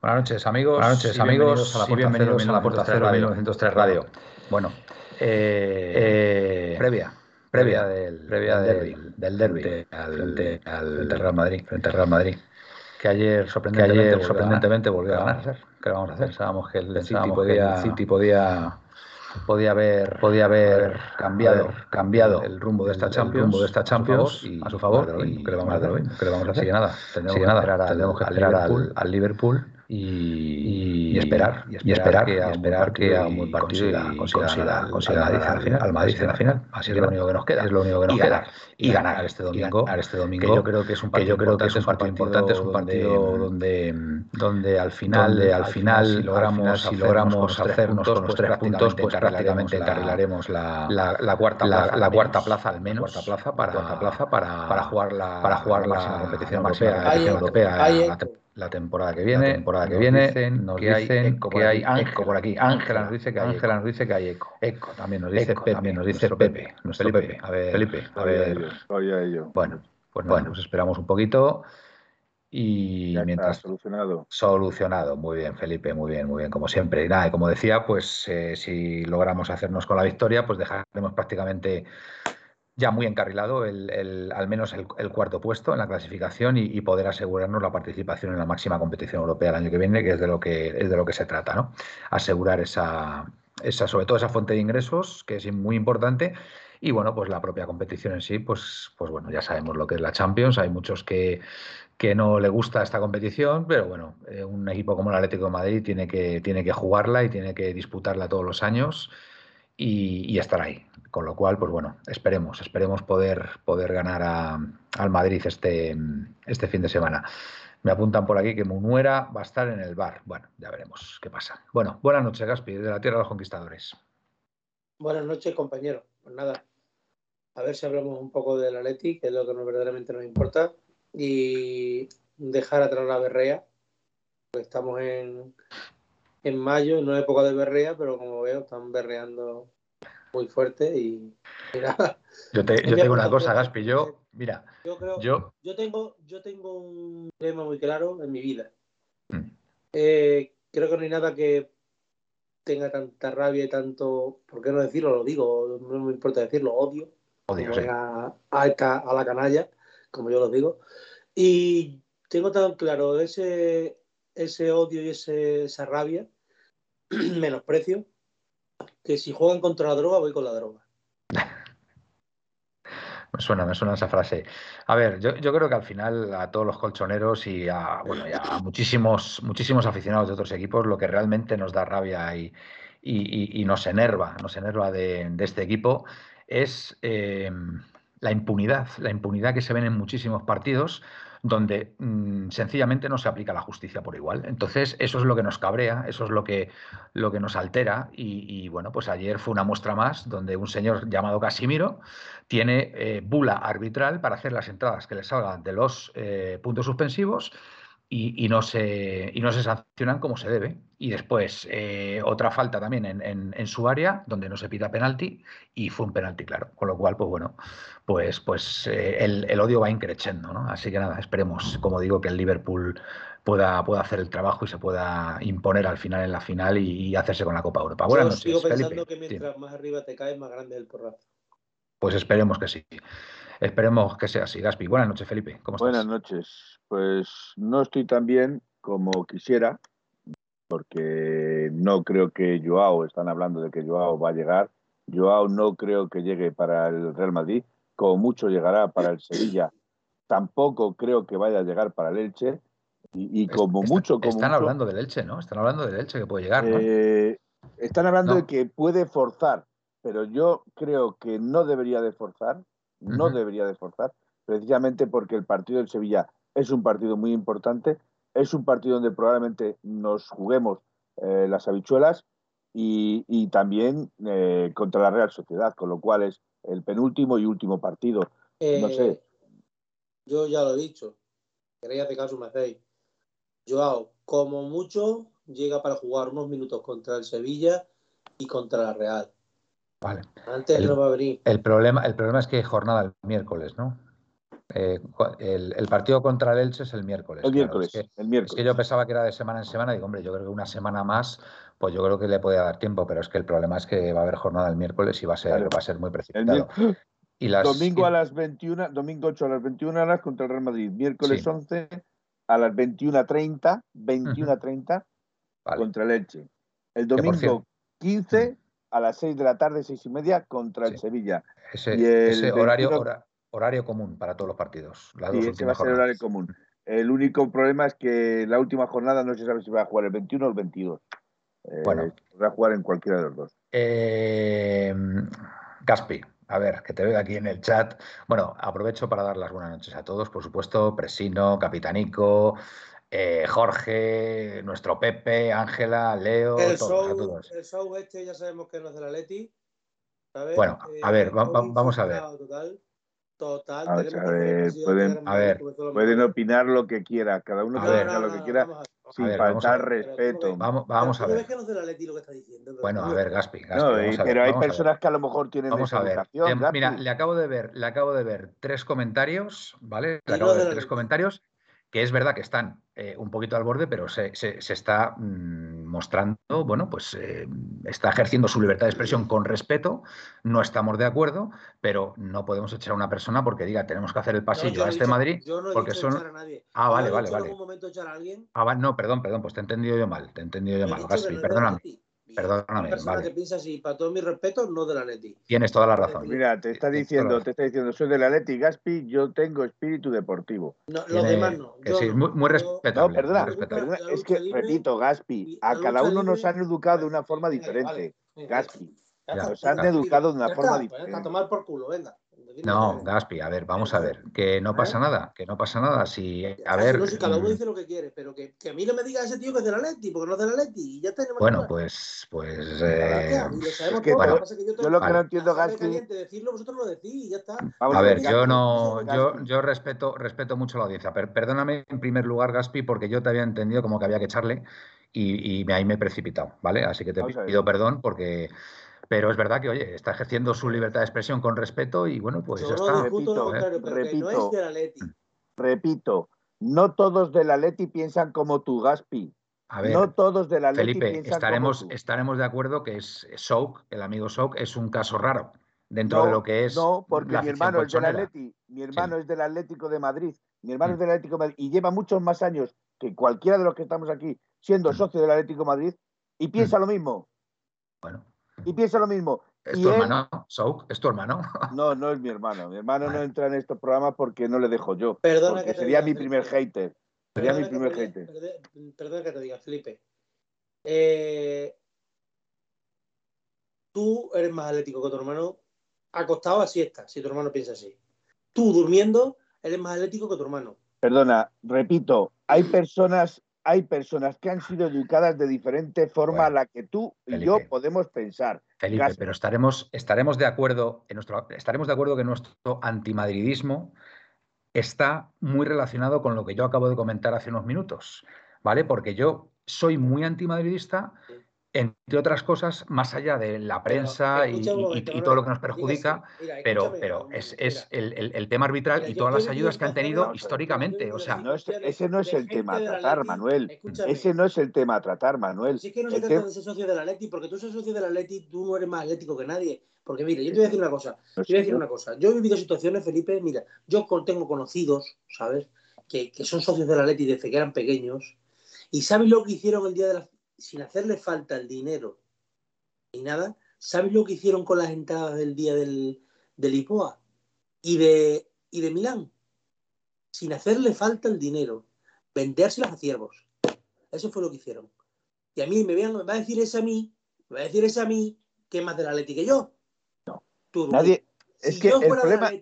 Buenas noches, amigos. Buenas noches, amigos. A la bienvenidos a la Puerta Cero Radio. 1903 Radio. Bueno, eh, eh, previa, previa del, previa del del- derbi, del frente al- al Real Madrid. frente al Real Madrid, que ayer Que sorprendentemente, ayer volvió, sorprendentemente a volvió a ganar. ¿Qué le vamos a hacer? Pensábamos que el, Pensábamos City que podía, el City podía, podía haber, podía haber cambiado, haber cambiado el rumbo de esta el Champions rumbo de esta Champions y- a su favor. Y ¿qué le vamos a hacer? ¿qué le vamos a Así hacer? que nada, Así tendremos que que nada, esperar al- que esperar al, Liverpool al Liverpool y, y- y esperar y esperar que haga un partido, y consiga- consiga, al final, al Madrid en la final. Así que Es lo único que nos queda es lo único que nos y queda. ganar y ganar este domingo, ganar este domingo, que yo creo que es un que partido yo creo que es un importante, partido importante, es un partido donde donde al final donde al final si logramos si si logramos hacernos con los tres puntos, pues prácticamente encarrilaremos la- la, cuarta la- plaza, la al cuarta plaza al menos, cuarta plaza la para cuarta plaza para- para jugar la para jugar la competición europea, la hay la la temporada que la viene, temporada que nos viene, dicen nos que hay dicen eco que por hay aquí, Ángela eco por aquí, Ángela nos dice que hay Ángela nos dice que hay eco. Eco también nos dice Eco Pepe, también nos dice nuestro Pepe, Pepe, nuestro Felipe, Pepe. a ver, Felipe, a ver, ello. bueno, pues Bueno, nada, pues esperamos un poquito y ya mientras está solucionado. Solucionado, muy bien, Felipe, muy bien, muy bien, como siempre. Y nada, y como decía, pues eh, si logramos hacernos con la victoria, pues dejaremos prácticamente ya muy encarrilado el, el- al menos el, el cuarto puesto en la clasificación y, y poder asegurarnos la participación en la máxima competición europea el año que viene, que es de lo que es de lo que se trata, ¿no? Asegurar esa, esa, sobre todo esa fuente de ingresos, que es muy importante. Y bueno, pues la propia competición en sí, pues, pues bueno, ya sabemos lo que es la Champions. Hay muchos que, que no le gusta esta competición, pero bueno, eh, un equipo como el Atlético de Madrid tiene que, tiene que jugarla y tiene que disputarla todos los años y, y estar ahí. Con lo cual, pues bueno, esperemos, esperemos poder, poder ganar a- al Madrid este, este fin de semana. Me apuntan por aquí que Munuera va a estar en el bar. Bueno, ya veremos qué pasa. Bueno, buenas noches, Gaspi, desde la Tierra de los Conquistadores. Buenas noches, compañeros. Pues nada, a ver si hablamos un poco del Atleti, que es lo que verdaderamente nos importa, y dejar atrás la berrea. Estamos en, en mayo, no es época de berrea, pero como veo, están berreando muy fuerte y, nada. Yo te, yo Envía te digo una cosa, Gaspi. Yo, mira, Yo creo, yo. yo tengo, yo tengo un tema muy claro en mi vida. Mm. Eh, creo que no hay nada que tenga tanta rabia y tanto, ¿por qué no decirlo? Lo digo, no me importa decirlo, odio, Odio, sí. a esta- a la canalla, como yo lo digo. Y tengo tan claro ese, ese odio y ese, esa rabia, menosprecio, que si juegan contra la droga, voy con la droga. Me suena, me suena esa frase. A ver, yo, yo creo que al final a todos los colchoneros y a, bueno, y a muchísimos, muchísimos aficionados de otros equipos, lo que realmente nos da rabia y, y- y- y nos enerva, nos enerva de, de este equipo es eh, la impunidad, la impunidad que se ven en muchísimos partidos donde mm, sencillamente no se aplica la justicia por igual. Entonces, eso es lo que nos cabrea, eso es lo que, lo que nos altera. Y, bueno, pues ayer fue una muestra más donde un señor llamado Casimiro tiene eh, bula arbitral para hacer las entradas que le salgan de los eh, puntos suspensivos y, y no se, y no se sancionan como se debe. Y después eh, otra falta también en, en- en su área donde no se pita penalti y fue un penalti claro. Con lo cual, pues bueno, pues, pues eh, el, el odio va increciendo, ¿no? Así que nada, esperemos, como digo, que el Liverpool pueda, pueda hacer el trabajo y se pueda imponer al final en la final y, y hacerse con la Copa Europa. Buenas Yo noches, sigo pensando Felipe. que Sí. mientras más arriba te caes, más grande es el porrazo. Pues esperemos que sí. Esperemos que sea así. Gaspi, buenas noches, Felipe. ¿Cómo estás? Buenas noches. Pues no estoy tan bien como quisiera, porque no creo que Joao, están hablando de que Joao va a llegar. Joao no creo que llegue para el Real Madrid, como mucho llegará para el Sevilla. Tampoco creo que vaya a llegar para el Elche. Y, y como mucho, como Están mucho, hablando del Elche, ¿no? Están hablando del Elche que puede llegar, ¿no? eh, están hablando No. de que puede forzar, pero yo creo que no debería de forzar, no debería de forzar, precisamente porque el partido del Sevilla es un partido muy importante, es un partido donde probablemente nos juguemos eh, las habichuelas y, y también eh, contra la Real Sociedad, con lo cual es el penúltimo y último partido. No Eh, sé. Yo ya lo he dicho. Queréis hacer caso, me hacéis. Joao, como mucho, llega para jugar unos minutos contra el Sevilla y contra la Real. Vale. Antes El- no va a venir. El problema, el problema es que hay jornada el miércoles, ¿no? Eh, el, partido contra el Elche es el miércoles. El miércoles, es, que, el miércoles. es que yo pensaba que era de semana en semana. Digo, hombre, yo creo que una semana más, pues yo creo que le puede dar tiempo, pero es que el problema es que va a haber jornada el miércoles y va a ser, va a ser muy precipitado. Y las, domingo a las 21, domingo 8 a las 21 horas contra el Real Madrid. Miércoles 11 a las 21.30, 21.30 contra el Elche. El domingo 15 a las 6 de la tarde, 6 y media, contra el Sevilla. Ese, horario, horario común para todos los partidos. sí, ese va a ser horario común. El único problema es que la última jornada no se sabe si va a jugar el 21 o el 22. Eh, bueno. Va a jugar en cualquiera de los dos. Eh, Gaspi, a ver, que te veo aquí en el chat. Bueno, aprovecho para dar las buenas noches a todos, por supuesto. Presino, Capitanico, eh, Jorge, nuestro Pepe, Ángela, Leo, el todos, show, El show este ya sabemos que no es de la Leti. Bueno, a ver, vamos a ver. Total, a ver, pueden, a ver, pueden opinar lo que quiera, cada uno puede opinar lo que quiera sin faltar respeto. Vamos, vamos a ver. Bueno, a ver, Gaspi. pero hay personas que a lo mejor tienen vamos a ver. Mira, le acabo de ver, le acabo de ver tres comentarios, ¿vale? Le acabo de ver tres comentarios que es verdad que están eh, un poquito al borde, pero se, está mm, mostrando, bueno, pues eh, está ejerciendo su libertad de expresión con respeto, no estamos de acuerdo, pero no podemos echar a una persona porque diga tenemos que hacer el pasillo a este Madrid, porque son... Ah, vale, vale, vale. Ah, no, perdón, perdón, pues te he entendido yo mal, te he entendido yo mal, Gaspi, perdóname. Perdóname, vale. que piensa así, para todo mi respeto, no de la Leti. Tienes toda la razón. Mira, te está diciendo, te está diciendo, soy de la Leti, Gaspi, yo tengo espíritu deportivo. No, los demás no. sí, muy, muy, respetable. No, perdona, es que, repito, Gaspi, a cada uno nos han educado de una forma diferente. Gaspi. Nos han educado de una forma pues, diferente. A tomar por culo, venga. No, Gaspi, a ver, vamos a ver, que no pasa nada, que no pasa nada. Si, a ver. No, si cada uno mm. dice lo que quiere, pero que, que, a mí no me diga ese tío que es de la Leti, porque no es de la Leti, y ya tenemos. Bueno, pues. pues eh, yo, lo que no entiendo, Gaspi. decirlo, vosotros lo decís, y ya está. a ver, yo no. Yo, yo respeto, respeto mucho la audiencia, pero perdóname en primer lugar, Gaspi, porque yo te había entendido como que había que echarle y, y ahí me he precipitado, ¿vale? Así que te pido perdón porque pero es verdad que, oye, está ejerciendo su libertad de expresión con respeto y bueno, pues ya está. Repito, repito, no es repito, no todos de la Leti piensan como tú, Gaspi. A ver, no todos de la Leti Felipe, estaremos, estaremos de acuerdo que es Souk, el amigo Souk, es un caso raro dentro de lo que es. No, porque mi hermano es del Atleti, mi hermano es del Atlético de Madrid, mi hermano es mm. del Atlético de Madrid y lleva muchos más años que cualquiera de los que estamos aquí siendo mm. socio del Atlético de Madrid y piensa mm. lo mismo. Bueno, y piensa lo mismo. ¿Es tu hermano, Souk? ¿Es tu hermano? No, no es mi hermano. Mi hermano no entra en estos programas porque no le dejo yo. Perdona que sería mi primer hater. Sería mi primer hater. Perdona que te diga, Felipe. Eh, tú eres más atlético que tu hermano acostado a siesta, si tu hermano piensa así. Tú durmiendo eres más atlético que tu hermano. Perdona, repito, hay personas hay personas que han sido educadas de diferente forma a la que tú y yo podemos pensar. Felipe, pero estaremos, estaremos de acuerdo en nuestro, estaremos de acuerdo que nuestro antimadridismo está muy relacionado con lo que yo acabo de comentar hace unos minutos, ¿vale? Porque yo soy muy antimadridista entre otras cosas, más allá de la prensa y, todo lo que nos perjudica, pero, pero es, el, tema arbitral y todas las ayudas que han tenido históricamente. O sea, ese no es el tema a tratar, Manuel. Ese no es el tema a tratar, Manuel. Sí que no se trata de ser socio de la Leti, porque tú ser socio de la Leti, tú no eres más atlético que nadie. Porque mire, yo te voy a decir una cosa. Yo voy a decir una cosa. Yo he vivido situaciones, Felipe, mira, yo tengo conocidos, ¿sabes? Que, que son socios de la Leti desde que eran pequeños. ¿Y sabes lo que hicieron el día de la sin hacerle falta el dinero ni nada, ¿sabes lo que hicieron con las entradas del día del, del IPOA y de, y de Milán? Sin hacerle falta el dinero, vendérselas a ciervos. Eso fue lo que hicieron. Y a mí me, va a decir ese a mí, me va a decir ese a mí, que es más de la Leti que yo. No. Nadie. Es que el problema.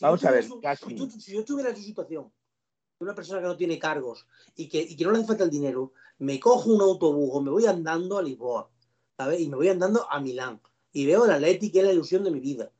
vamos a ver, si, si yo estuviera en su situación, una persona que no tiene cargos y que, y que no le hace falta el dinero, me cojo un autobús o me voy andando a Lisboa, ¿sabes? Y me voy andando a Milán y veo el Atlético, que es la ilusión de mi vida.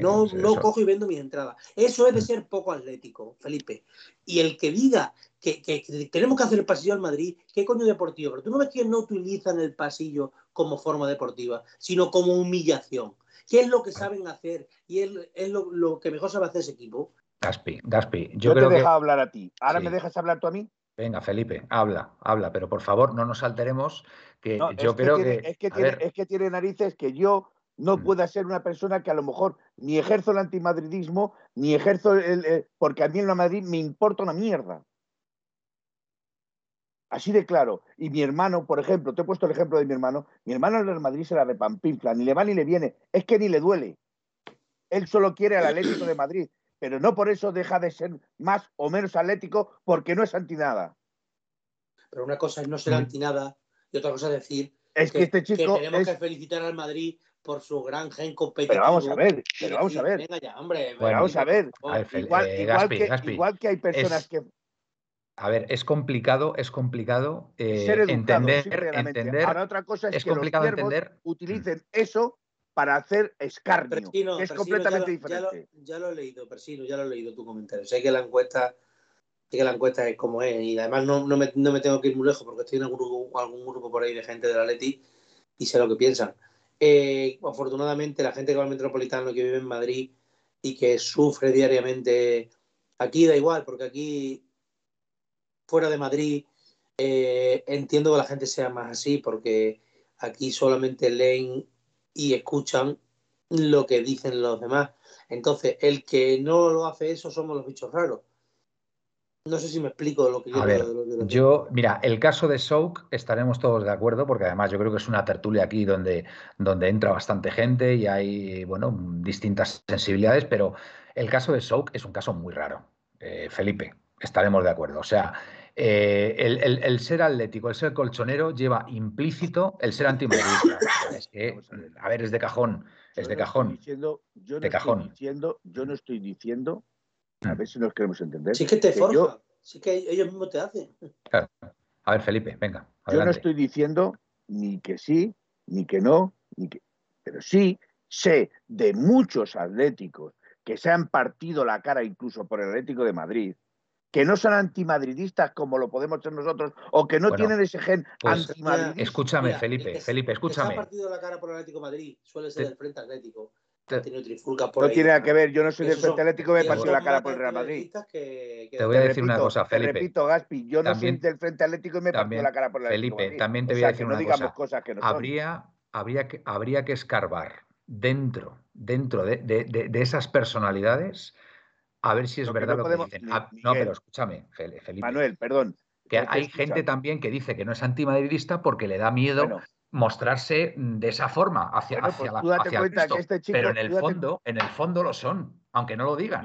no, no cojo y vendo mis entradas. Eso es de ser poco atlético, Felipe. Y el que diga que, que, tenemos que hacer el pasillo al Madrid, ¿qué coño deportivo? Pero tú no ves que no utilizan el pasillo como forma deportiva, sino como humillación. ¿Qué es lo que saben hacer? Y es, es lo, lo, que mejor sabe hacer ese equipo. Gaspi, Gaspi, yo, te he dejado hablar a ti. ¿Ahora me dejas hablar tú a mí? Venga, Felipe, habla, habla, pero por favor no nos alteremos, que yo creo que... Es que, tiene, es que tiene narices que yo no mm. pueda ser una persona que a lo mejor ni ejerzo el antimadridismo, ni ejerzo el, porque a mí en la Madrid me importa una mierda. Así de claro. Y mi hermano, por ejemplo, te he puesto el ejemplo de mi hermano, mi hermano en el Madrid se la repampinfla, ni le va ni le viene, es que ni le duele. Él solo quiere al Atlético de Madrid, pero no por eso deja de ser más o menos atlético porque no es anti nada. Pero una cosa es no ser mm. anti nada y otra cosa es decir es que, este chico tenemos que felicitar al Madrid por su gran gen competitivo. Pero vamos a ver, pero vamos a ver. Venga ya, hombre. Bueno, vamos a ver. igual, eh, igual, que, hay personas que a ver, es complicado, es complicado eh, entender, entender. Ahora otra cosa es, que complicado los entender. utilicen eso para hacer escarnio, que es completamente diferente. Ya lo, he leído, Persino, ya lo he leído tu comentario. Sé que la encuesta, sé que la encuesta es como es y además no, no, me, no me tengo que ir muy lejos porque estoy en algún grupo, algún grupo por ahí de gente de la Leti y sé lo que piensan. Eh, afortunadamente, la gente que va al metropolitano, que vive en Madrid y que sufre diariamente, aquí da igual, porque aquí, fuera de Madrid, eh, entiendo que la gente sea más así, porque aquí solamente leen y escuchan lo que dicen los demás. Entonces, el que no lo hace eso somos los bichos raros. No sé si me explico lo que a ver, yo, mira, el caso de Soak estaremos todos de acuerdo, porque además yo creo que es una tertulia aquí donde, donde entra bastante gente y hay, bueno, distintas sensibilidades, pero el caso de Soak es un caso muy raro. Eh, Felipe, estaremos de acuerdo. O sea, eh, el, ser atlético, el ser colchonero lleva implícito el ser antimadridista. es que, a ver, es de cajón, es de cajón. yo de cajón. Diciendo, yo no estoy diciendo a ver si nos queremos entender. Sí que te forja, sí que ellos mismos te hacen. A ver, Felipe, venga. Yo no estoy diciendo ni que sí, ni que no, ni que... pero sí sé de muchos atléticos que se han partido la cara incluso por el Atlético de Madrid, que no son antimadridistas como lo podemos ser nosotros, o que no tienen ese gen pues, antimadridista. Escúchame, Felipe, Felipe, escúchame. Que se ha partido la cara por el Atlético de Madrid, suele ser el Frente Atlético no tiene nada que ver, yo no soy del Frente Atlético, me partido la cara por el Real Madrid. te voy a decir una cosa, Felipe. Te repito, Gaspi, yo no soy del Frente Atlético y me partido la cara por el Felipe, Felipe, también te voy a decir una cosa. habría, habría, que, habría que escarbar dentro, dentro de, de, esas personalidades a ver si es verdad lo que dicen. Ah, no, pero escúchame, Felipe. Manuel, perdón. Que hay gente también que dice que no es antimadridista porque le da miedo mostrarse de esa forma hacia, hacia, pues la, hacia este pero en el fondo, en el fondo lo son, aunque no lo digan.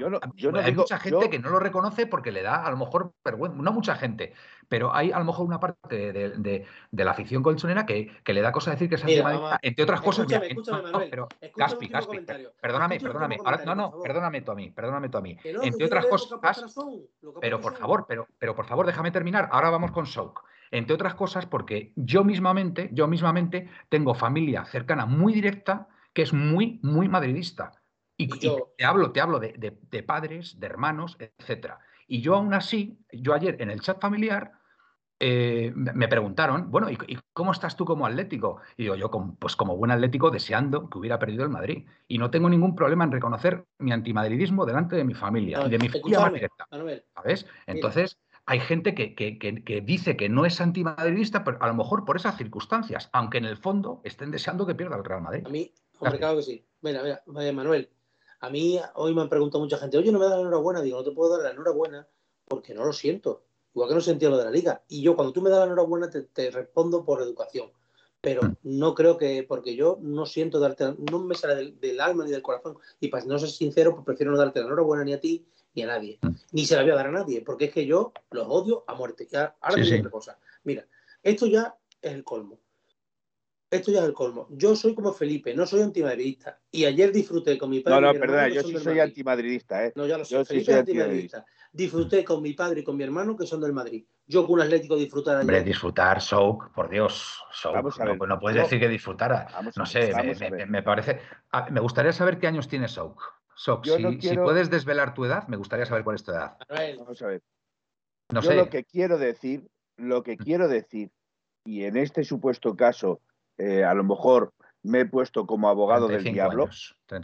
hay mucha gente que no lo reconoce porque le da a lo mejor vergüenza, no mucha gente, pero hay a lo mejor una parte de, la afición colchonera que, que, le da cosa decir que es antimadridista, entre otras cosas. pero Gaspi, Gaspi, perdóname, perdóname, no, no, perdóname tú a mí, perdóname tú a mí. entre otras cosas, pero por favor, pero, pero por favor, déjame terminar. Ahora vamos con Souk. Entre otras cosas porque yo mismamente, yo mismamente tengo familia cercana muy directa que es muy, muy madridista. Y, te hablo, te hablo de, padres, de hermanos, etcétera. Y yo aún así, yo ayer en el chat familiar eh, me preguntaron, bueno, ¿y, cómo estás tú como atlético? Y digo, yo pues como buen atlético deseando que hubiera perdido el Madrid. Y no tengo ningún problema en reconocer mi antimadridismo delante de mi familia, y de mi familia más directa. ¿Sabes? Entonces, hay gente que, dice que no es antimadridista, pero a lo mejor por esas circunstancias, aunque en el fondo estén deseando que pierda el Real Madrid. A mí, hombre, claro que sí. Mira, mira, Manuel. A mí hoy me han preguntado mucha gente, oye, no me da la enhorabuena. Digo, no te puedo dar la enhorabuena porque no lo siento. Igual que no sentía lo de la liga. Y yo, cuando tú me das la enhorabuena, te, respondo por educación. Pero mm. no creo que, porque yo no siento darte, no me sale del, alma ni del corazón. Y para no ser sincero, pues prefiero no darte la enhorabuena ni a ti ni a nadie. Mm. Ni se la voy a dar a nadie, porque es que yo los odio a muerte. Ya, ahora sí, otra cosa. Mira, esto ya es el colmo. Esto ya es el colmo. Yo soy como Felipe, no soy antimadridista. Y ayer disfruté con mi padre. No, no, perdona, yo sí soy antimadridista, ¿eh? No, ya lo sé. Yo Felipe sí soy antimadridista. Disfruté con mi padre y con mi hermano que son del Madrid. Yo con un Atlético disfrutar Hombre, disfrutar, Souk, por Dios, Souk. No, no, puedes decir que disfrutara. no sé, me, parece. Ah, me gustaría saber qué años tiene Souk si, puedes desvelar tu edad, me gustaría saber cuál es tu edad. Vamos a ver. No Yo lo que quiero decir, lo que mm. quiero decir, y en este supuesto caso, eh, a lo mejor me he puesto como abogado del diablo,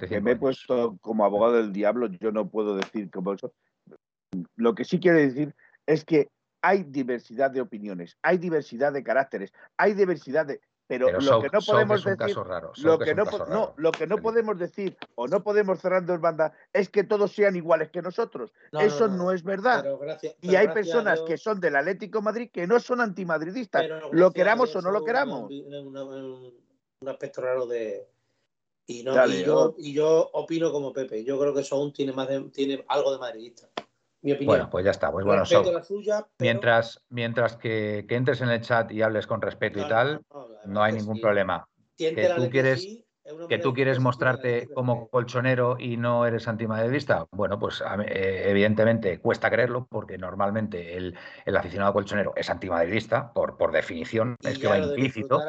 que me he puesto como abogado del diablo, yo no puedo decir como eso. Lo que sí quiero decir es que hay diversidad de opiniones, hay diversidad de caracteres, hay diversidad de pero, lo que no podemos decir, lo que, no, lo que no podemos decir o no podemos cerrar dos bandas es que todos sean iguales que nosotros. Eso no, es verdad. y hay personas que son del Atlético Madrid que no son antimadridistas, lo queramos o no lo queramos. Un, aspecto raro de y, no, y, yo, y yo opino como Pepe. Yo creo que Son tiene más tiene algo de madridista. Bueno, pues ya está. Pues bueno, mientras, mientras que, entres en el chat y hables con respeto y tal, no, hay ningún problema. Que tú quieres, que tú quieres mostrarte como colchonero y no eres antimadridista, bueno, pues eh, evidentemente cuesta creerlo porque normalmente el, aficionado colchonero es antimadridista por, por definición, es que va implícito.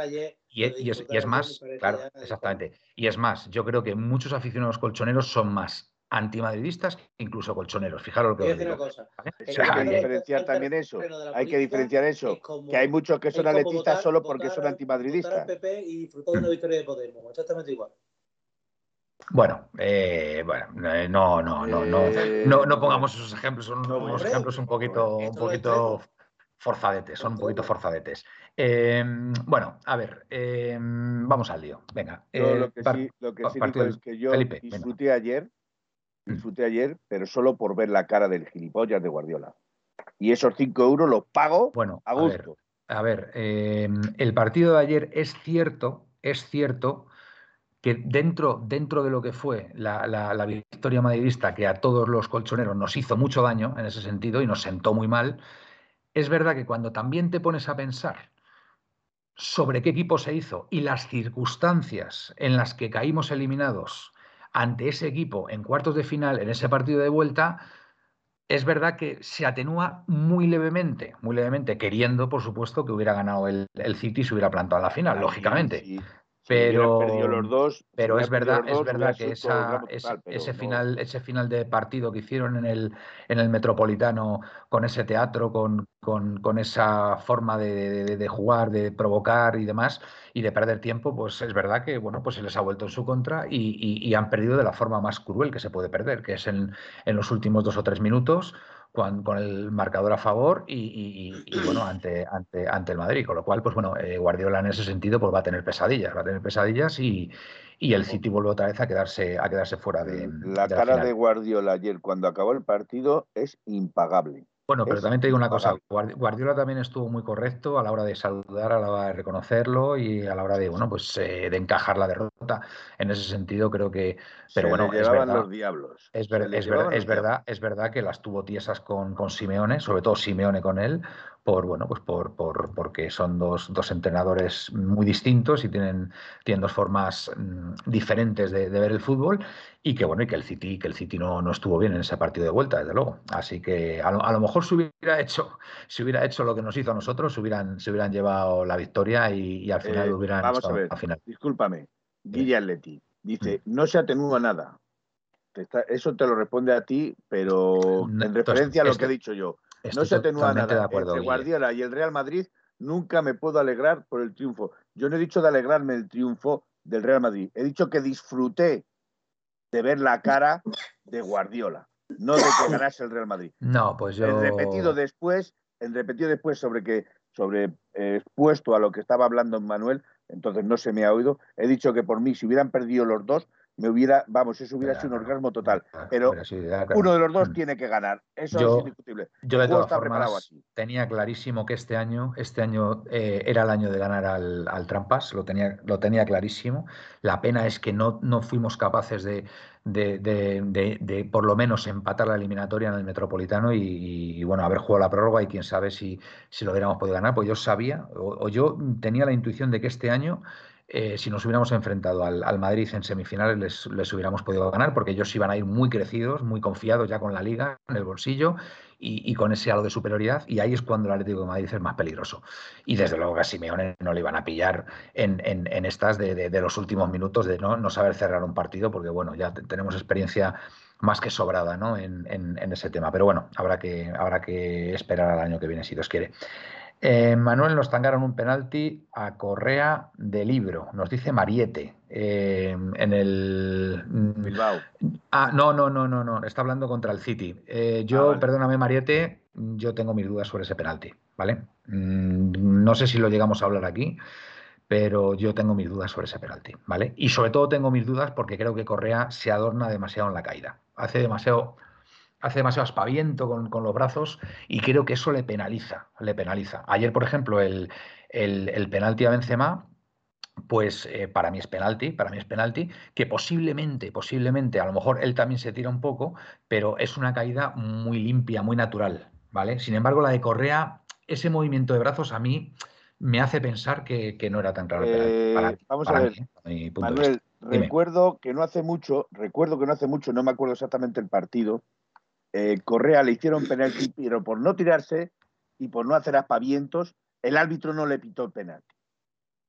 y, es, y es más, claro, exactamente. Y es más, yo creo que muchos aficionados colchoneros son más antimadridistas, incluso colchoneros. Fijaros lo que os digo. Hay que diferenciar también eso. Hay que diferenciar eso. Que hay muchos que son atletistas solo porque son antimadridistas. y de una victoria de Podemos. Exactamente igual. Bueno, eh, bueno, eh, no, no, no, no, no, no pongamos esos ejemplos, son unos ejemplos un poquito, un poquito forzadetes, son un poquito forzadetes. Em, bueno, a ver, em, vamos al lío. Venga. lo que sí, lo que sí es que yo disfruté ayer Mm. Disfruté ayer, pero solo por ver la cara del gilipollas de Guardiola. Y esos 5 euros los pago bueno, a gusto. A ver, em, el partido de ayer es cierto, es cierto que dentro, dentro de lo que fue la, la, victoria madridista, que a todos los colchoneros nos hizo mucho daño en ese sentido y nos sentó muy mal, es verdad que cuando también te pones a pensar sobre qué equipo se hizo y las circunstancias en las que caímos eliminados ante ese equipo en cuartos de final, en ese partido de vuelta, es verdad que se atenúa muy levemente, muy levemente, queriendo, por supuesto, que hubiera ganado el, el City y se hubiera plantado la final, lógicamente pero, los dos, pero es verdad, es verdad que ese, final, ese final de partido que hicieron en el, en el Metropolitano con ese teatro, con, con, esa forma de, jugar, de provocar y demás, y de perder tiempo, pues es verdad que bueno, pues se les ha vuelto en su contra y, han perdido de la forma más cruel que se puede perder, que es en, en los últimos dos o tres minutos con, el marcador a favor y, bueno, ante, ante, ante el Madrid. Con lo cual, pues bueno, eh, Guardiola en ese sentido pues va a tener pesadillas, va a tener pesadillas y, el City vuelve otra vez a quedarse, a quedarse fuera de. La cara de Guardiola ayer cuando acabó el partido es impagable. Bueno, pero también te digo una cosa, Guardiola también estuvo muy correcto a la hora de saludar, a la hora de reconocerlo y a la hora de, bueno, pues eh, de encajar la derrota. En ese sentido creo que, pero bueno, es verdad, los diablos. Es, es, verdad, es verdad que las tuvo tiesas con, con Simeone, sobre todo Simeone con él, por bueno pues por, por porque son dos, dos, entrenadores muy distintos y tienen, tienen dos formas mm, diferentes de, ver el fútbol y que bueno y que el City que el City no, no estuvo bien en ese partido de vuelta desde luego así que a lo, mejor se hubiera hecho si hubiera hecho lo que nos hizo a nosotros se hubieran se hubieran llevado la victoria y, al final eh, hubieran vamos a ver, final. discúlpame Guille Atleti dice mm. no se atenúa nada eso te lo responde a ti, pero en referencia a lo que he dicho yo no se atenúa nada. De acuerdo, Entre Guardiola y el Real Madrid nunca me puedo alegrar por el triunfo. Yo no he dicho de alegrarme el triunfo del Real Madrid. He dicho que disfruté de ver la cara de Guardiola, no de que ganase el Real Madrid. No, pues yo. El repetido después, el repetido después sobre que sobre eh, expuesto a lo que estaba hablando Manuel, entonces no se me ha oído. He dicho que por mí, si hubieran perdido los dos, me hubiera, vamos, eso hubiera sido un orgasmo total. Pero uno de los dos mm. tiene que ganar. Eso es indiscutible. Yo de todas formas tenía clarísimo que este año, este año eh, era el año de ganar al, Trampas, lo tenía, lo tenía clarísimo. La pena es que no, no fuimos capaces de, de, por lo menos empatar la eliminatoria en el Metropolitano y, bueno, haber jugado la prórroga y quién sabe si, si lo hubiéramos podido ganar. Pues yo sabía, o yo tenía la intuición de que este año eh, si nos hubiéramos enfrentado al, Madrid en semifinales les, hubiéramos podido ganar porque ellos iban a ir muy crecidos, muy confiados ya con la liga en el bolsillo y, con ese halo de superioridad y ahí es cuando el Atlético de Madrid es más peligroso. Y desde luego que a Simeone no le iban a pillar en, estas de, los últimos minutos de no, saber cerrar un partido porque bueno, ya tenemos experiencia más que sobrada ¿no? en, ese tema. Pero bueno, habrá que, habrá que esperar al año que viene si Dios quiere. Eh, Manuel nos tangaron un penalti a Correa de libro, nos dice Mariete. Eh, en el. Bilbao. Ah, no, no, no, no, no. Está hablando contra el City. Eh, yo, Ah, vale. perdóname, Mariete, yo tengo mis dudas sobre ese penalti, ¿vale? Mm, No sé si lo llegamos a hablar aquí, pero yo tengo mis dudas sobre ese penalti, ¿vale? Y sobre todo tengo mis dudas porque creo que Correa se adorna demasiado en la caída. Hace demasiado hace demasiado aspaviento con, con los brazos y creo que eso le penaliza, le penaliza. Ayer, por ejemplo, el, el, el penalti a Benzema, pues eh, para mí es penalti, para mí es penalti, que posiblemente, posiblemente, a lo mejor él también se tira un poco, pero es una caída muy limpia, muy natural, ¿vale? Sin embargo, la de Correa, ese movimiento de brazos a mí me hace pensar que, que no era tan penalti. Eh, Para, vamos para a ver, mí, ¿eh? Manuel, recuerdo que no hace mucho, recuerdo que no hace mucho, no me acuerdo exactamente el partido, eh, Correa le hicieron penalti, pero por no tirarse y por no hacer aspavientos, el árbitro no le pitó el penalti.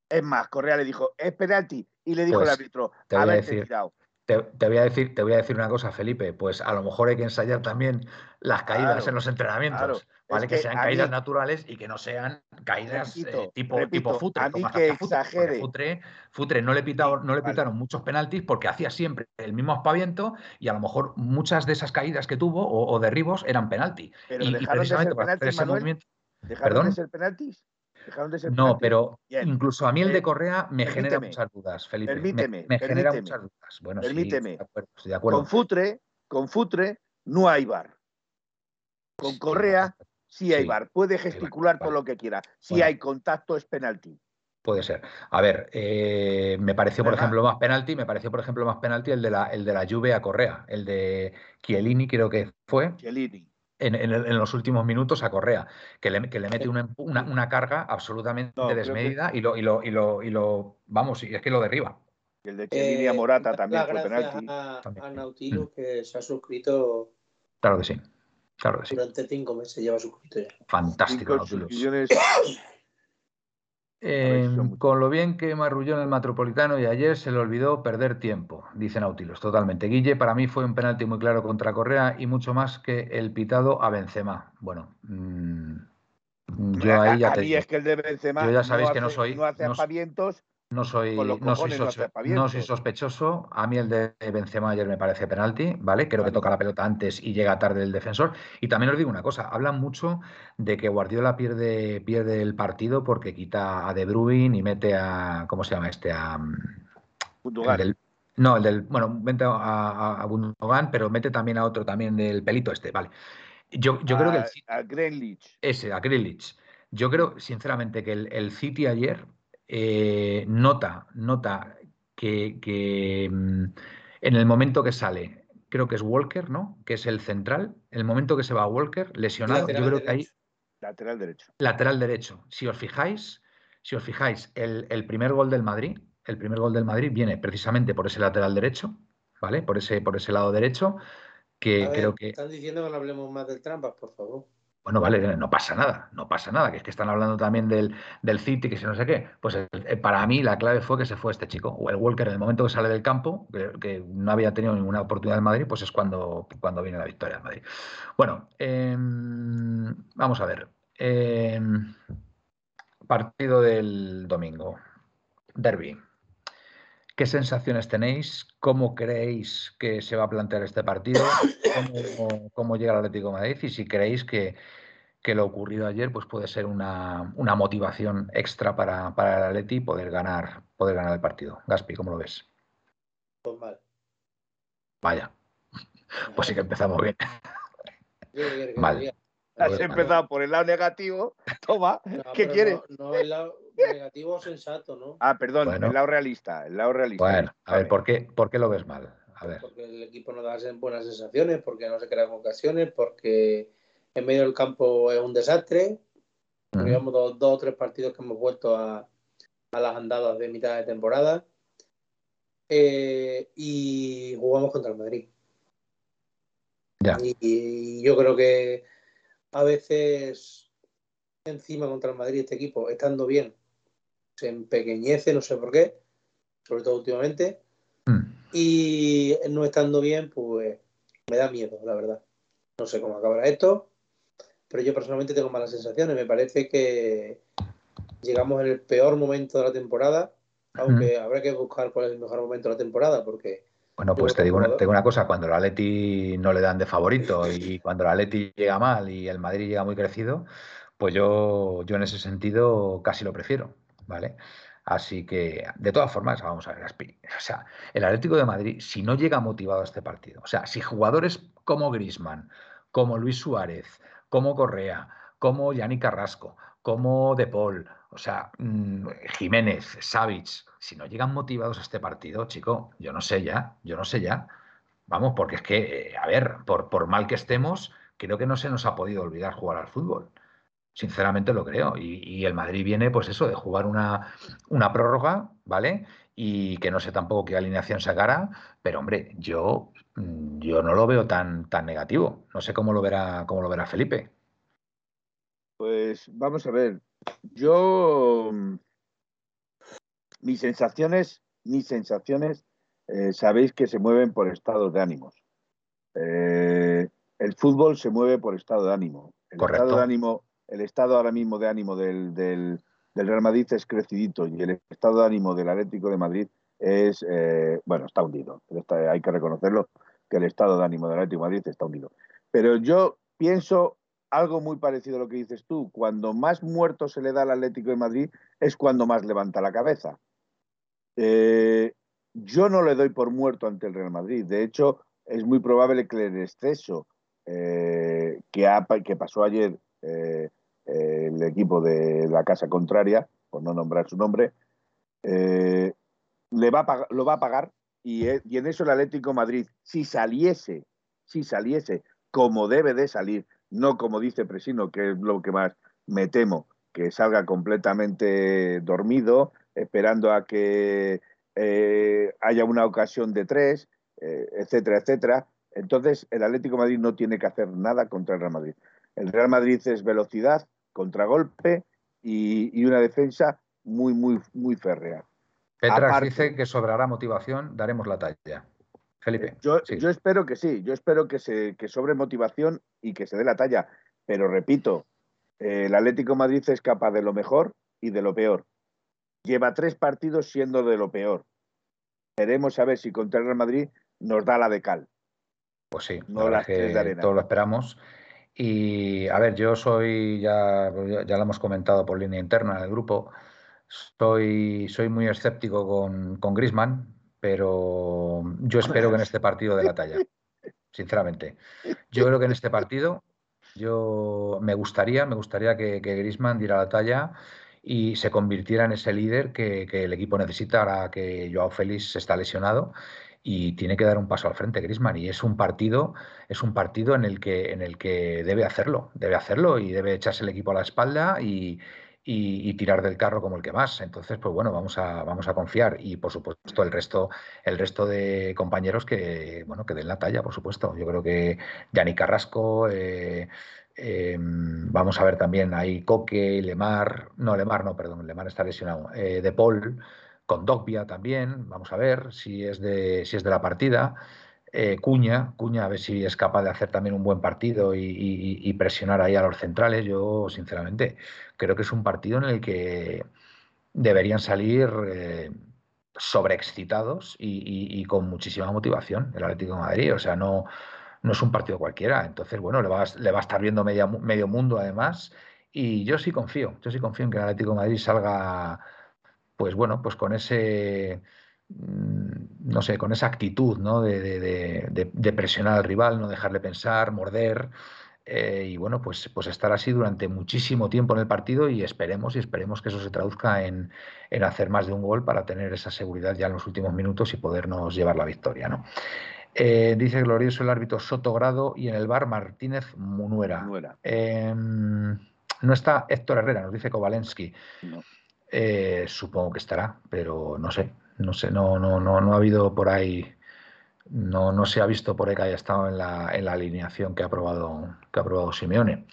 Es más, Correa le dijo, es penalti, y le dijo Pues, el árbitro, haberte decir, tirado. Te, te voy a decir, te voy a decir una cosa, Felipe. Pues a lo mejor hay que ensayar también las caídas Claro, en los entrenamientos, claro. ¿vale? Es Que, que sean caídas mí- naturales y que no sean caídas Repito, eh, tipo, repito, tipo futre. a mí como que hacía Futre, exagere. Futre, Futre no le pitaron, no le vale. pitaron muchos penaltis porque hacía siempre el mismo aspaviento y a lo mejor muchas de esas caídas que tuvo o, o derribos eran penalti. Pero y, y dejaron de precisamente ser penaltis, Manuel. ¿Dejaron ¿Perdón? de ser penaltis? ¿Dejaron de ser No, pero Bien. incluso a mí el de Eh, Correa me genera muchas dudas, Felipe. Me- permíteme, me, genera permíteme, muchas dudas. Bueno, sí, permíteme. estoy de acuerdo. Estoy de acuerdo. Con Futre, con Futre no hay bar. Con Correa sí hay Sí, bar. Puede gesticular todo vale. lo que quiera. Si Bueno. hay contacto es penalti. Puede ser. A ver, eh, me pareció, por ejemplo, más penalti, me pareció, por ejemplo, más penalti el de la, el de la Juve a Correa, el de Chiellini, creo que fue, Chiellini. En, en en los últimos minutos a Correa, que le, que le mete una, una, una carga absolutamente No, creo que- desmedida y lo, y lo, y lo, y lo, vamos, y es que lo derriba. Y el de Chiellini a Eh, Morata también fue penalti. A, a Mm. Nautilus que se ha suscrito Claro que sí. Claro que sí. durante cinco meses, lleva suscrito ya. Fantástico, Cinco Nautilus. Eh, muchos. con lo bien que marrulló en el Metropolitano y ayer se le olvidó perder tiempo, dice Nautilus, totalmente. Guille, para mí fue un penalti muy claro contra Correa y mucho más que el pitado a Benzema. Bueno, mm, yo ahí ya a te mí es que el de Benzema Yo ya sabéis que no soy- no hace no-. No soy, no soy, no sospechoso. A mí el de Benzema ayer me parece penalti, ¿vale? Creo que toca la pelota antes y llega tarde el defensor. Y también os digo una cosa, hablan mucho de que Guardiola pierde, pierde el partido porque quita a De Bruyne y mete a, ¿cómo se llama este? A, mm, Gundogan. el del- no, el del, bueno, mete a, a, a Gundogan, pero mete también a otro también del pelito este, vale. Yo, yo creo que el a, a ese, a Grealish. Yo creo, sinceramente, que el, el City ayer eh, nota, nota que, que, mm, en el momento que sale, creo que es Walker, ¿no? Que es el central. El momento que se va Walker, lesionado, yo creo que ahí. Lateral derecho. lateral derecho. Si os fijáis, si os fijáis, el, el primer gol del Madrid, el primer gol del Madrid viene precisamente por ese lateral derecho, ¿vale? Por ese, por ese lado derecho, que ver, creo que. Están diciendo que no hablemos más del trampas, por favor. Bueno, vale, no pasa nada, no pasa nada, que es que están hablando también del, del City, que si no sé qué. Pues eh, eh, para mí la clave fue que se fue este chico, o el Walker, en el momento que sale del campo, que, que no había tenido ninguna oportunidad en Madrid, pues es cuando, cuando viene la victoria en Madrid. Bueno, em, vamos a ver. Em, partido del domingo, Derby. ¿Qué sensaciones tenéis? ¿Cómo creéis que se va a plantear este partido? ¿Cómo, cómo llega el Atlético de Madrid? Y si creéis que, que lo ocurrido ayer pues puede ser una, una motivación extra para, para el Atleti poder ganar, poder ganar el partido. Gaspi, ¿cómo lo ves? Pues mal. Vaya, pues sí que empezamos bien. Debería. Has Pues, empezado por el lado negativo. Toma. No, ¿Qué quieres? No, no el lado negativo sensato, ¿no? Ah, perdón, Bueno. el lado realista. El lado realista. Bueno, a ver. ¿por qué, ¿por qué lo ves mal? A ver, Porque el equipo no da buenas sensaciones, porque no se crean ocasiones, porque en medio del campo es un desastre. Llevamos dos, dos o tres partidos que hemos vuelto a, a las andadas de mitad de temporada. Eh, y jugamos contra el Madrid. Ya. Y, y yo creo que a veces encima contra el Madrid este equipo, estando bien, se empequeñece, no sé por qué, sobre todo últimamente. Mm. Y no estando bien, pues me da miedo, la verdad. No sé cómo acabará esto. pero yo personalmente tengo malas sensaciones. Me parece que llegamos en el peor momento de la temporada, aunque habrá que buscar cuál es el mejor momento de la temporada, porque... Bueno, pues te digo, una, una cosa, cuando el Atleti no le dan de favorito y cuando el Atleti llega mal y el Madrid llega muy crecido, pues yo, yo en ese sentido casi lo prefiero, ¿vale? Así que, de todas formas, vamos a ver, o sea, el Atlético de Madrid, si no llega motivado a este partido, o sea, si jugadores como Grisman, como Luis Suárez, como Correa, como Yanni Carrasco, como De Paul, o sea, mm, Jiménez, Savic, si no llegan motivados a este partido, chico, yo no sé ya, yo no sé ya. Vamos, porque es que, eh, a ver, por, por mal que estemos, creo que no se nos ha podido olvidar jugar al fútbol. Sinceramente lo creo. Y, el Madrid viene, pues eso, de jugar una, una, prórroga, ¿vale? Y que no sé tampoco qué alineación sacará, pero hombre, yo, mm, yo no lo veo tan, tan negativo. No sé cómo lo verá, cómo lo verá Felipe. Pues vamos a ver. Yo mm, mis sensaciones, mis sensaciones, eh, sabéis que se mueven por estados de ánimos. Eh, el fútbol se mueve por estado de ánimo. El Correcto. estado de ánimo el estado ahora mismo de ánimo del, Real Madrid es crecidito y el estado de ánimo del Atlético de Madrid es, eh, bueno, está hundido. hay que reconocerlo, que el estado de ánimo del Atlético de Madrid está hundido. Pero yo pienso algo muy parecido a lo que dices tú. Cuando más muerto se le da al Atlético de Madrid es cuando más levanta la cabeza. Eh, yo no le doy por muerto ante el Real Madrid. De hecho, es muy probable que el exceso eh, que, que pasó ayer eh, el equipo de la casa contraria, por no nombrar su nombre, eh, le va lo va a pagar y, y, en eso el Atlético Madrid, si saliese, si saliese como debe de salir, no como dice Presino, que es lo que más me temo, que salga completamente dormido, esperando a que eh, haya una ocasión de tres, etcétera, etcétera. Entonces, el Atlético Madrid no tiene que hacer nada contra el Real Madrid. El Real Madrid es velocidad, contragolpe y, una defensa muy, muy, muy férrea. Petras dice que sobrará motivación, daremos la talla. Felipe. Yo, yo espero que sí, yo espero que, se, que sobre motivación y que se dé la talla. Pero repito, el Atlético Madrid es capaz de lo mejor y de lo peor. Lleva tres partidos siendo de lo peor. Queremos saber si contra el Real Madrid nos da la de cal. Pues sí, no la que todos lo esperamos. Y a ver, yo soy, ya, ya lo hemos comentado por línea interna en el grupo, soy, soy muy escéptico con, con Grisman, pero yo espero que en este partido de la talla, sinceramente. Yo creo que en este partido, yo me gustaría, me gustaría que, que Grisman diera la talla y se convirtiera en ese líder que, que el equipo necesita ahora que Joao Félix está lesionado y tiene que dar un paso al frente Grisman y es un partido es un partido en el que en el que debe hacerlo debe hacerlo y debe echarse el equipo a la espalda y, tirar del carro como el que más. Entonces pues bueno vamos a vamos a confiar y por supuesto el resto el resto de compañeros que bueno que den la talla por supuesto. Yo creo que Yanni Carrasco eh, em, vamos a ver también ahí Coque Lemar no Lemar no perdón Lemar está lesionado eh, De Paul con Dogbia también, vamos a ver si es de, si es de la partida. Eh, Cuña, Cuña, a ver si es capaz de hacer también un buen partido y, presionar ahí a los centrales. Yo, sinceramente, creo que es un partido en el que deberían salir eh, sobreexcitados y, con muchísima motivación el Atlético de Madrid. O sea, no, no es un partido cualquiera. Entonces, bueno, le va, le va a estar viendo medio mundo además. Y yo sí confío, yo sí confío en que el Atlético de Madrid salga pues bueno, pues con ese, mm, no sé, con esa actitud ¿no? de, presionar al rival, no dejarle pensar, morder. Eh, y bueno, pues, pues estar así durante muchísimo tiempo en el partido y esperemos y esperemos que eso se traduzca en, hacer más de un gol para tener esa seguridad ya en los últimos minutos y podernos llevar la victoria. ¿no? Eh, dice glorioso el árbitro Sotogrado y en el bar Martínez Munuera. Em, no está Héctor Herrera, nos dice Kovalensky. Eh, supongo que estará, pero no sé, no sé, no, no, no, no ha habido por ahí, no, no se ha visto por ahí que haya estado en la, en la alineación que ha aprobado, que ha aprobado Simeone.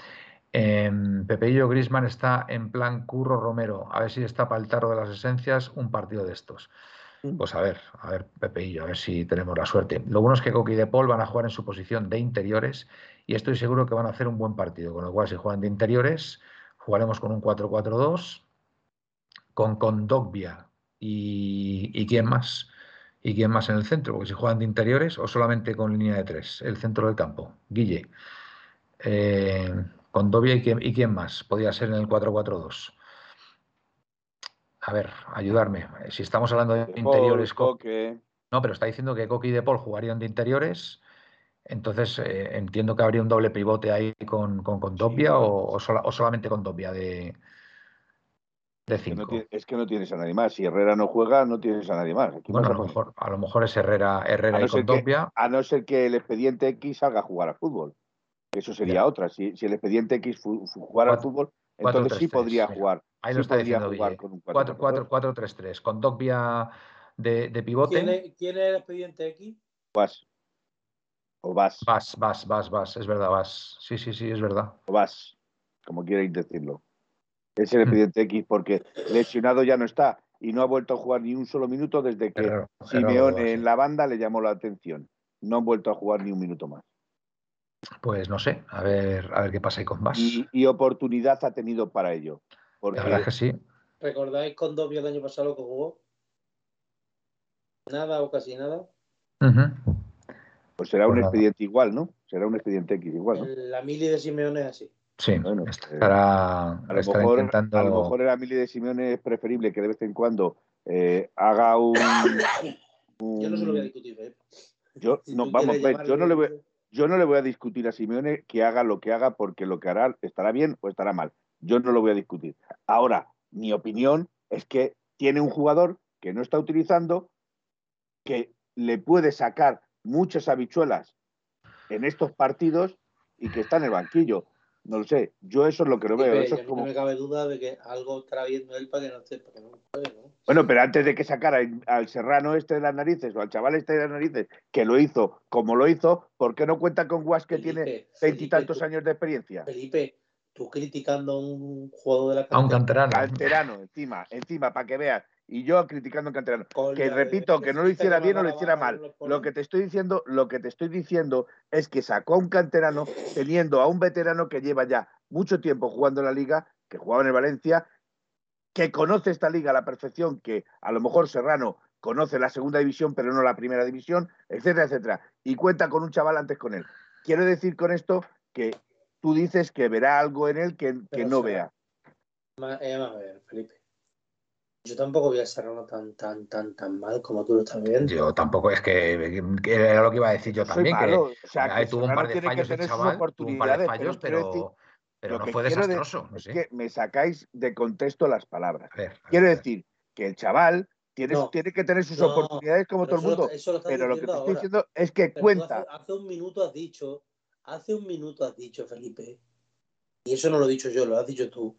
Eh, Pepeillo Grisman está en plan Curro Romero, a ver si está para el tarro de las esencias un partido de estos. Mm. Pues a ver, a ver, Pepe y yo, a ver si tenemos la suerte. Lo bueno es que Coqui y De Paul van a jugar en su posición de interiores y estoy seguro que van a hacer un buen partido. Con lo cual, si juegan de interiores, jugaremos con un 4-4-2, con Condogbia y, y quién más. ¿Y quién más en el centro? Porque si juegan de interiores o solamente con línea de tres, el centro del campo. Guille. Eh, Condovia y quién, y quién más. Podría ser en el 4-4-2 a ver, ayudarme. Si estamos hablando de, interiores. No, pero está diciendo que Coqui y De Paul jugarían de interiores. Entonces eh, entiendo que habría un doble pivote ahí con, con, o, solamente con Dobia de, de cinco. Es que, no tienes a nadie más. Si Herrera no juega, no tienes a nadie más. bueno, a, lo mejor, a lo mejor es Herrera, Herrera y con A no ser que el expediente X salga a jugar al fútbol. Eso sería otra. Si, el expediente X jugara al fútbol, entonces sí podría jugar. Ahí lo está diciendo 4-4-3-3, con Dogbia de, de, pivote. ¿Quién es, el expediente X? Vas. O Vas. Vas, Vas, Vas, Vas, es verdad, Vas. Sí, sí, sí, es verdad. O Vas, como quierais decirlo. Es el mm. expediente X porque lesionado ya no está y no ha vuelto a jugar ni un solo minuto desde que Simeone en la banda le llamó la atención. No han vuelto a jugar ni un minuto más. Pues no sé, a ver, a ver qué pasa ahí con Vas. Y, oportunidad ha tenido para ello. La verdad es que sí. ¿Recordáis con Dobio el año pasado lo que jugó? Nada o casi nada. Pues será un pues expediente igual, ¿no? Será un expediente X igual, ¿no? La mili de Simeone es así. Sí, bueno, estará, a, lo mejor, intentando... a lo mejor la mili de Simeone es preferible que de vez en cuando eh, haga un, Yo no se lo voy a discutir, ¿eh? Yo, no, vamos a ver, yo no le voy... Yo no le voy a discutir a Simeone que haga lo que haga porque lo que hará estará bien o estará mal. Yo no lo voy a discutir. Ahora, mi opinión es que tiene un jugador que no está utilizando, que le puede sacar muchas habichuelas en estos partidos y que está en el banquillo. No lo sé, yo eso es lo que lo veo. Eso No me cabe duda de que algo estará viendo él para que no, para que no puede, ¿no? Bueno, pero antes de que sacara al serrano este de las narices o al chaval este de las narices, que lo hizo como lo hizo, ¿por qué no cuenta con Guas que tiene veintitantos años de experiencia? Felipe, tú criticando a un jugador de la cantera. A un canterano. Canterano, encima, encima, para que veas. Y yo criticando a un canterano. que repito, que no lo hiciera bien o lo hiciera mal. Lo que te estoy diciendo, lo que te estoy diciendo es que sacó a un canterano teniendo a un veterano que lleva ya mucho tiempo jugando en la liga, que jugaba en el Valencia, que conoce esta liga a la perfección, que a lo mejor Serrano conoce la segunda división, pero no la primera división, etcétera, etcétera. Y cuenta con un chaval antes con él. Quiero decir con esto que tú dices que verá algo en él que, no vea. Eh, vamos a ver, Felipe. Yo tampoco voy a Serrano tan, tan, tan, tan mal como tú lo estás viendo. Yo tampoco, es que, era lo que iba a decir yo también. que, o sea, tuvo un par de fallos el chaval, tuvo un par de fallos, pero, pero, no fue desastroso. es que me sacáis de contexto las palabras. quiero decir que el chaval tiene, tiene que tener sus oportunidades como todo el mundo. pero lo que te estoy diciendo es que cuenta. hace, un minuto has dicho hace un minuto has dicho, Felipe, y eso no lo he dicho yo, lo has dicho tú,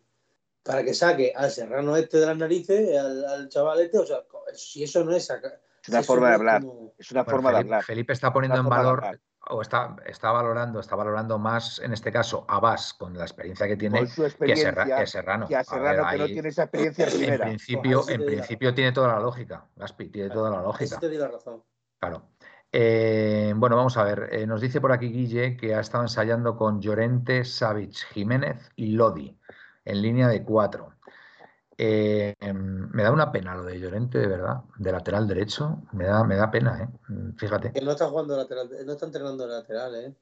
para que saque al serrano este de las narices, al, chaval este, o sea, si eso no es sacar. Es una forma de hablar. Es una forma de hablar. Felipe está poniendo en valor o está, está valorando, está valorando más en este caso a Bas con la experiencia que tiene que, Serrano. Que a Serrano que no tiene esa experiencia primera. En principio, en principio tiene toda la lógica, Gaspi, tiene toda la lógica. te la razón. Claro. Eh, bueno, vamos a ver. Eh, nos dice por aquí Guille que ha estado ensayando con Llorente, Savic, Jiménez y Lodi en línea de cuatro. Eh, me da una pena lo de Llorente, de verdad, de lateral derecho. Me da, me da pena, Fíjate. no está jugando lateral, no está entrenando lateral, ¿eh?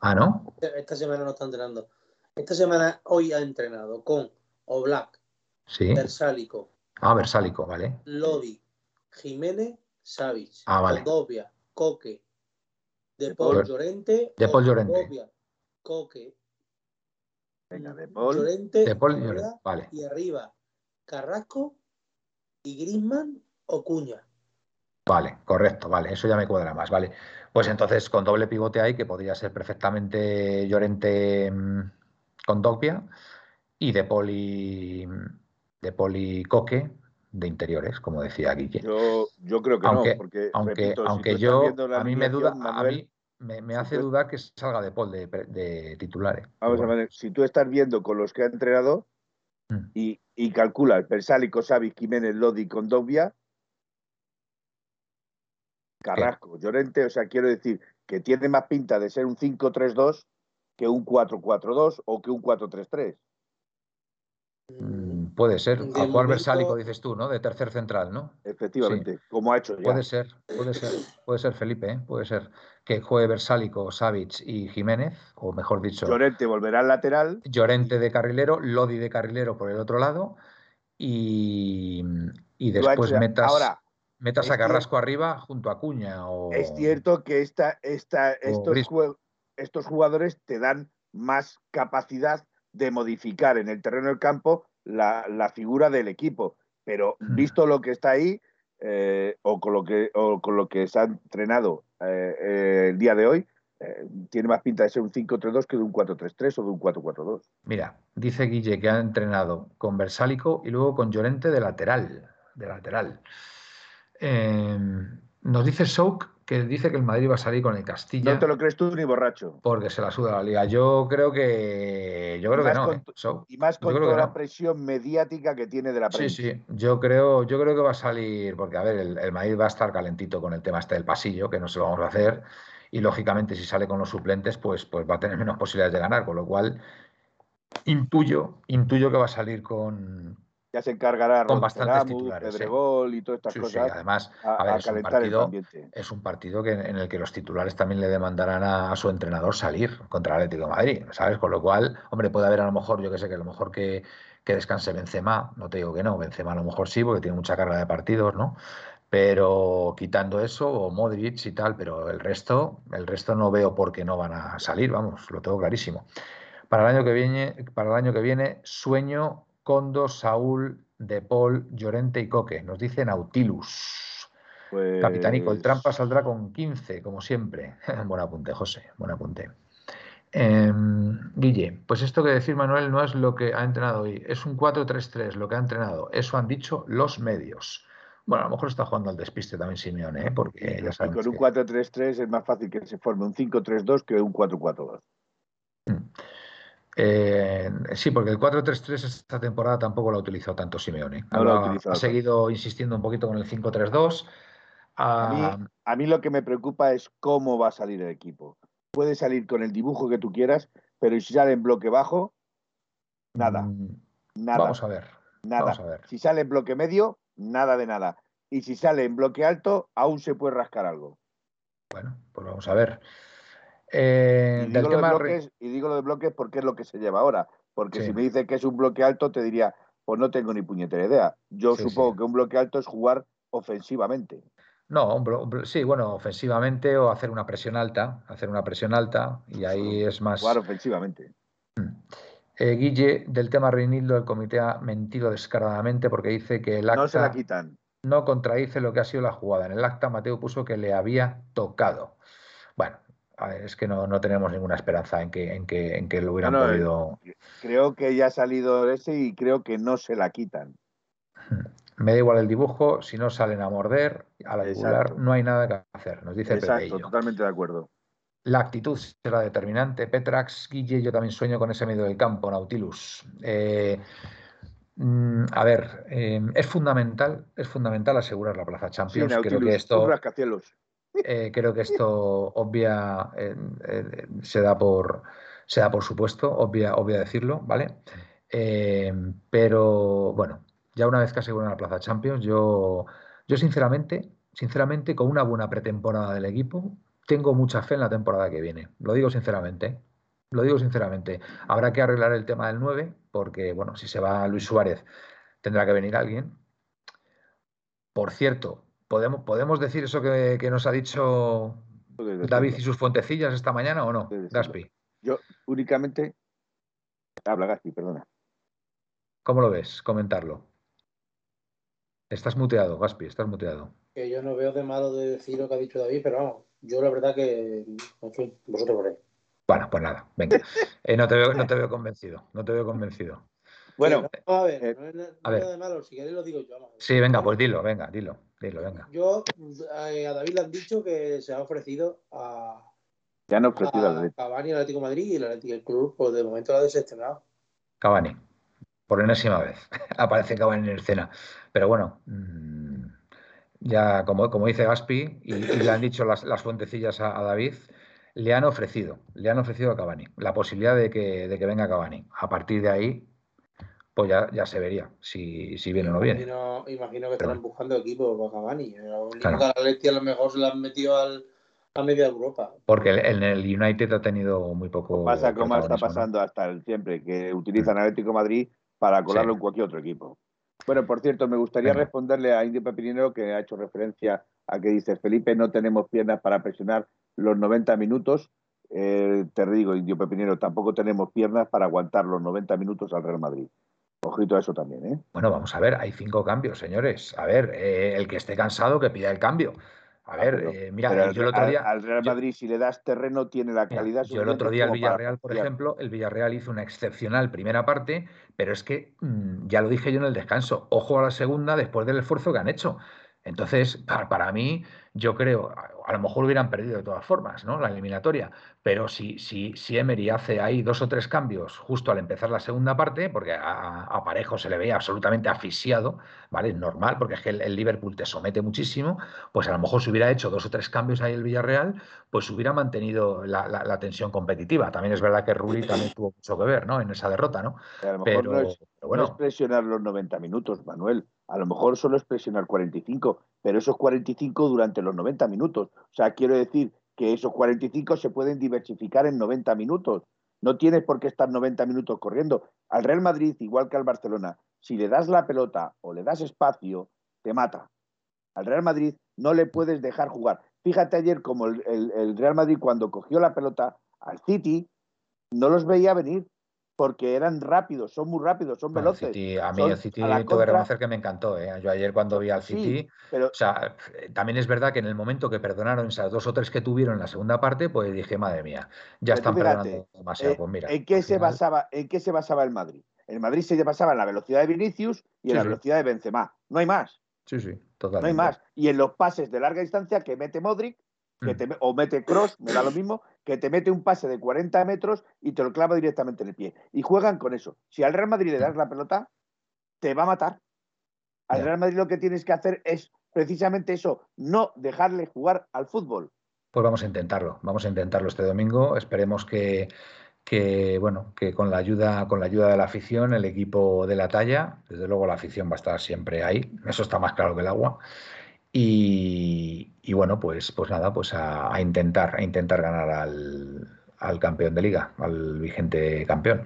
Ah, ¿no? Esta semana no está entrenando. Esta semana hoy ha entrenado con Oblak, sí. Versálico. Ah, Versálico, vale. Lodi, Jiménez Savic, ah, vale. Coque, De Paul Llorente, De Paul Llorente, Coque, Venga, De Paul, Llorente, de Paul Llorente, vale. Y arriba, Carrasco y Grisman o Cuña. Vale, correcto, vale, eso ya me cuadra más, vale. Pues entonces con doble pivote ahí, que podría ser perfectamente Llorente mm, con Dogbia y De Paul y, de Paul y Coque de interiores, como decía Guille. Yo, yo creo que aunque, no, porque aunque, aunque yo a mí me duda, a mí me, hace dudar que salga de Paul de, de titulares. Vamos a ver, si tú estás viendo con los que ha entrenado mm. y, y calculas Persálico, Xavi, Jiménez, Lodi, Condovia, Carrasco, Llorente, o sea, quiero decir que tiene más pinta de ser un 5-3-2 que un 4-4-2 o que un 4-3-3. Mm, puede ser. De A jugar momento- Versálico, dices tú, ¿no? De tercer central, ¿no? Efectivamente, como ha hecho ya. Puede ser, puede ser, puede ser Felipe, ¿eh? puede ser que juegue Versálico, Savic y Jiménez, o mejor dicho, Llorente volverá al lateral. Llorente de carrilero, Lodi de carrilero por el otro lado y, y después metas, Ahora, metas a Carrasco arriba junto a Cuña. O... es cierto que esta, esta, estos, jue- estos jugadores te dan más capacidad de modificar en el terreno del campo la, la figura del equipo. Pero visto lo que está ahí, eh, o, con lo que, o con lo que se ha entrenado eh, eh, el día de hoy, eh, tiene más pinta de ser un 5-3-2 que de un 4-3-3 o de un 4-4-2. Mira, dice Guille que ha entrenado con Versálico y luego con Llorente de lateral. De lateral. Eh, nos dice Souk que dice que el Madrid va a salir con el Castilla No te lo crees tú ni borracho. porque se la suda la liga. Yo creo que yo creo que no. con ¿eh? Y más con toda la no. presión mediática que tiene de la Sí, prensa. sí, yo creo, yo creo que va a salir, porque a ver, el, el Madrid va a estar calentito con el tema este del pasillo, que no se lo vamos a hacer, y lógicamente si sale con los suplentes, pues, pues va a tener menos posibilidades de ganar, con lo cual intuyo, intuyo que va a salir con, Ya se encargará Con bastantes titulares, sí. Pedregol y todas estas sí, sí, cosas además, a, a ver, a es un partido, es un partido que, en el que los titulares también le demandarán a, a su entrenador salir contra el Atlético de Madrid, ¿sabes? Con lo cual, hombre, puede haber a lo mejor, yo que sé, que a lo mejor que, que descanse Benzema, no te digo que no, Benzema a lo mejor sí, porque tiene mucha carga de partidos, ¿no? Pero quitando eso, o Modric y tal, pero el resto, el resto no veo por qué no van a salir, vamos, lo tengo clarísimo. Para el año que viene, para el año que viene, sueño Condo, Saúl, De Paul, Llorente y Coque. Nos dice Nautilus. Pues, Capitanico, el trampa saldrá con 15, como siempre. buen apunte, José, buen apunte. Em, Guille, pues esto que decir Manuel no es lo que ha entrenado hoy, es un 4-3-3 lo que ha entrenado. Eso han dicho los medios. Bueno, a lo mejor está jugando al despiste también Simeone, ¿eh? porque ya y sabemos con un que- 4-3-3 es más fácil que se forme un 5-3-2 que un 4-4-2. Eh, sí, porque el 4-3-3 esta temporada tampoco lo ha utilizado tanto Simeone. No lo ha utilizado seguido insistiendo un poquito con el 5-3-2. A Ah, mí, a mí lo que me preocupa es cómo va a salir el equipo. Puede salir con el dibujo que tú quieras, pero si sale en bloque bajo, nada, mm, nada, Vamos a ver. nada. Vamos a ver. Si sale en bloque medio, nada de nada. Y si sale en bloque alto, aún se puede rascar algo. Bueno, pues vamos a ver. Eh, Y digo, lo de tema bloques, y digo lo de bloques porque es lo que se lleva ahora. Porque Sí. si me dice que es un bloque alto, te diría, pues no tengo ni puñetera idea. Yo Sí, supongo sí. que un bloque alto es jugar ofensivamente. No, un blo- sí, bueno, ofensivamente o hacer una presión alta, hacer una presión alta y ahí es más. Jugar ofensivamente. Eh, Guille, del tema Reinildo, el comité ha mentido descaradamente porque dice que el acta No se la quitan. no contradice lo que ha sido la jugada. En el acta Mateo puso que le había tocado. Bueno, a ver, es que no, no tenemos ninguna esperanza en que, en que, en que lo hubieran No, no, podido. Creo que ya ha salido ese y creo que no se la quitan. Me da igual el dibujo, si no salen a morder, a la no hay nada que hacer, nos dice Exacto, Pepeillo. totalmente de acuerdo. La actitud será determinante. Petrax, Guille, yo también sueño con ese medio del campo, Nautilus. Eh, mm, a ver, eh, es fundamental, es fundamental asegurar la plaza Sí, Champions. creo Nautilus, que esto. Eh, creo que esto obvia, se da por, se da por supuesto, obvia, obvia decirlo, ¿vale? Eh, pero bueno, ya una vez que aseguran la plaza Champions, yo, yo sinceramente, sinceramente, con una buena pretemporada del equipo, tengo mucha fe en la temporada que viene. Lo digo sinceramente. Lo digo sinceramente. Habrá que arreglar el tema del 9, porque, bueno, si se va Luis Suárez, tendrá que venir alguien. Por cierto, ¿podemos, ¿podemos decir eso que, que nos ha dicho David y sus fuentecillas esta mañana o no? Gaspi, Yo únicamente. Habla Gaspi, perdona. ¿cómo lo ves? Comentarlo. Estás muteado, Gaspi, estás muteado. Que yo no veo de malo de decir lo que ha dicho David, pero vamos, yo la verdad que, en fin, vosotros veréis. Bueno, pues nada, venga. Eh, no, te veo, no te veo convencido, no te veo convencido. Bueno, no, a ver, eh, no es, na- no a ver. nada de malo, si queréis lo digo yo. vamos. Sí, venga, pues dilo, venga, dilo, dilo, venga. Yo, eh, a David le han dicho que se ha ofrecido a, ya no ofrecido a Atlético. Cavani, al Atlético de Madrid y el Atlético del Club, pues de momento lo ha desestimado. Cavani, por enésima vez. Aparece Cavani en escena. Pero bueno, mm, ya como, como dice Gaspi, y, le han dicho las, las fuentecillas a, David, le han ofrecido, le han ofrecido a Cavani, la posibilidad de que, de que venga Cavani. A partir de ahí, pues ya, ya se vería si, si viene o no viene. Imagino, que estarán buscando equipo para Cavani. Claro. a lo mejor se lo han metido al, a media Europa. Porque en el United ha tenido muy poco. Pasa como está pasando hasta el, siempre, que utilizan Atlético Madrid para colarlo en cualquier otro equipo. Bueno, por cierto, me gustaría responderle a Indio Pepinero que ha hecho referencia a que dice Felipe, no tenemos piernas para presionar los 90 minutos. Eh, te digo, Indio Pepinero, tampoco tenemos piernas para aguantar los 90 minutos al Real Madrid. Ojito a eso también, ¿eh? Bueno, vamos a ver, hay cinco cambios, señores. A ver, eh, el que esté cansado que pida el cambio. A ver, eh, mira, yo el otro día. Al Real Madrid, si le das terreno, tiene la calidad. yo el otro día, el Villarreal, por ejemplo, el Villarreal hizo una excepcional primera parte, pero es que mm, ya lo dije yo en el descanso. Ojo a la segunda después del esfuerzo que han hecho. Entonces, para, para mí, yo creo, a lo mejor hubieran perdido de todas formas, ¿no? La eliminatoria. Pero si, si, si Emery hace ahí dos o tres cambios justo al empezar la segunda parte, porque a, Parejo se le veía absolutamente asfixiado, ¿vale? Es normal, porque es que el, Liverpool te somete muchísimo, pues a lo mejor si hubiera hecho dos o tres cambios ahí el Villarreal, pues hubiera mantenido la, tensión competitiva. También es verdad que Rulli también tuvo mucho que ver, ¿no? En esa derrota, ¿no? A lo mejor pero, no, es, bueno. no es presionar los 90 minutos, Manuel. A lo mejor solo es presionar 45, pero esos 45 durante los 90 minutos. O sea, quiero decir que esos 45 se pueden diversificar en 90 minutos. No tienes por qué estar 90 minutos corriendo. Al Real Madrid, igual que al Barcelona, si le das la pelota o le das espacio, te mata. Al Real Madrid no le puedes dejar jugar. Fíjate ayer como el, el Real Madrid cuando cogió la pelota al City, no los veía venir porque eran rápidos, son muy rápidos, son veloces. a mí el City tengo que reconocer que me encantó. ¿eh? Yo ayer cuando vi al City, o sea, también es verdad que en el momento que perdonaron esas dos o tres que tuvieron en la segunda parte, pues dije, madre mía, ya están perdonando demasiado. Eh, pues mira, ¿en qué, se basaba, ¿En qué se basaba el Madrid? El Madrid se basaba en la velocidad de Vinicius y en la velocidad de Benzema. No hay más. Sí, sí, totalmente. No hay más. Y en los pases de larga distancia que mete Modric, Mm. o mete cross, me da lo mismo, que te mete un pase de 40 metros y te lo clava directamente en el pie. Y juegan con eso. Si al Real Madrid le das la pelota, te va a matar. Al Real Madrid lo que tienes que hacer es precisamente eso, no dejarle jugar al fútbol. Pues vamos a intentarlo, vamos a intentarlo este domingo. Esperemos que, que bueno, que con la ayuda, con la ayuda de la afición, el equipo de la talla, desde luego la afición va a estar siempre ahí, eso está más claro que el agua. Y, bueno, pues, pues nada, pues a, intentar, a intentar ganar al, campeón de liga, al vigente campeón.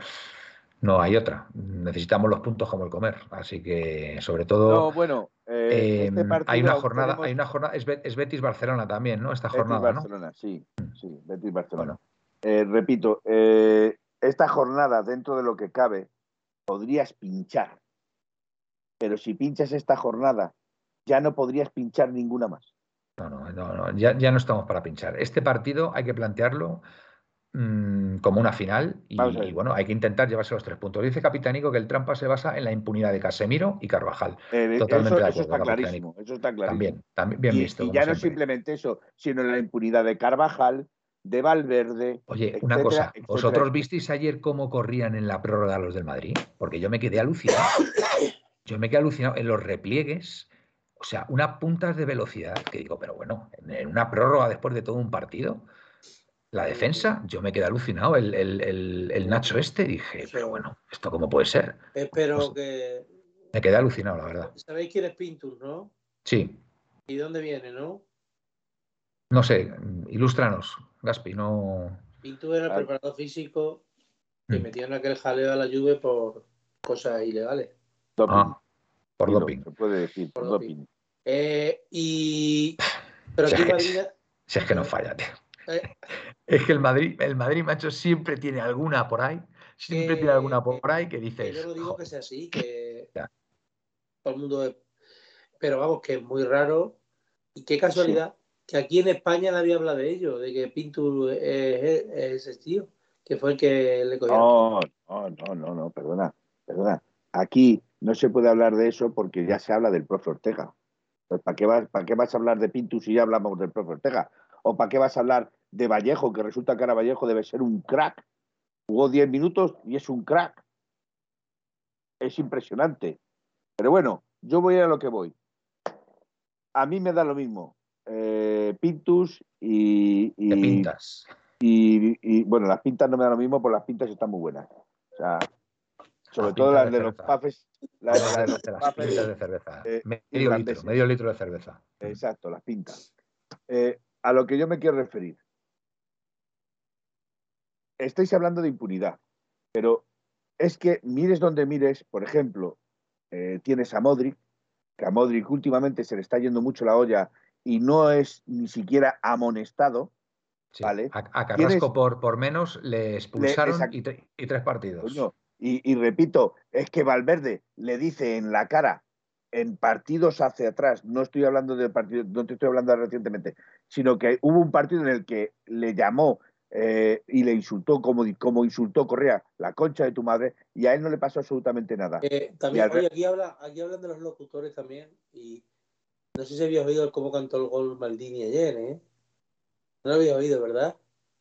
No hay otra. Necesitamos los puntos como el comer. Así que, sobre todo. No, bueno, eh, este em, hay una jornada, hay una jornada, es, Betis Barcelona también, ¿no? Esta jornada. Barcelona, sí, sí, Betis Barcelona. Eh, repito, eh, esta jornada, dentro de lo que cabe, podrías pinchar. Pero si pinchas esta jornada ya no podrías pinchar ninguna más. No, no, no, Ya, ya, no estamos para pinchar. Este partido hay que plantearlo mm, como una final y, bueno, hay que intentar llevarse los tres puntos. Dice Capitánico que el trampa se basa en la impunidad de Casemiro y Carvajal. Eh, Totalmente eso, está clarísimo, eso está clarísimo. También, también bien visto. Y ya no simplemente eso, sino en la impunidad de Carvajal, de Valverde. Oye, una cosa, ¿vosotros visteis ayer cómo corrían en la prórroga los del Madrid? Porque yo me quedé alucinado. Yo me quedé alucinado en los repliegues o sea, unas puntas de velocidad que digo, pero bueno, en una prórroga después de todo un partido, la defensa, yo me quedé alucinado. El, Nacho este, dije, pero bueno, ¿esto cómo puede ser? Espero pues que. Me quedé alucinado, la verdad. ¿Sabéis quién es Pintus, no? Sí. ¿Y dónde viene, no? No sé, ilústranos, Gaspi, no. Pintus era el preparador físico que mm. metió en aquel jaleo a la lluvia por cosas ilegales. Ah. Por doping. Se puede decir, por, doping. Eh, y. Pero si, es, si es que no falla, tío. Eh. es que el Madrid, el Madrid, macho, siempre tiene alguna por ahí. Siempre tiene alguna por ahí que dices. yo no digo que sea así, que todo el mundo. Pero vamos, que es muy raro. Y qué casualidad que aquí en España nadie habla de ello, de que Pintur es, ese tío, que fue el que le cogió. No, no, no, no, no, perdona, perdona. Aquí no se puede hablar de eso porque ya se habla del profe Ortega. Pues, ¿para, qué vas, ¿Para qué vas a hablar de Pintus si ya hablamos del profe Ortega? ¿O para qué vas a hablar de Vallejo, que resulta que ahora Vallejo debe ser un crack? Jugó 10 minutos y es un crack. Es impresionante. Pero bueno, yo voy a lo que voy. a mí me da lo mismo. Eh, Pintus y, y, pintas. Y, bueno, las pintas no me da lo mismo, porque las pintas están muy buenas. O sea, sobre todo las de, los pafes. Las, de los pintas de cerveza. Eh, medio, litro, medio litro de cerveza. Exacto, las pintas. Eh, a lo que yo me quiero referir. Estáis hablando de impunidad, pero es que mires donde mires, por ejemplo, eh, tienes a Modric, que a Modric últimamente se le está yendo mucho la olla y no es ni siquiera amonestado. ¿vale? A, Carrasco por, por menos le expulsaron y, tres partidos. Y, repito, es que Valverde le dice en la cara en partidos hacia atrás, no estoy hablando de partido, no te estoy hablando recientemente, sino que hubo un partido en el que le llamó eh, y le insultó como, como insultó Correa, la concha de tu madre, y a él no le pasó absolutamente nada. Eh, también, aquí, habla, aquí hablan de los locutores también, y no sé si habías oído cómo cantó el gol Maldini ayer, ¿eh? No lo había oído, ¿verdad?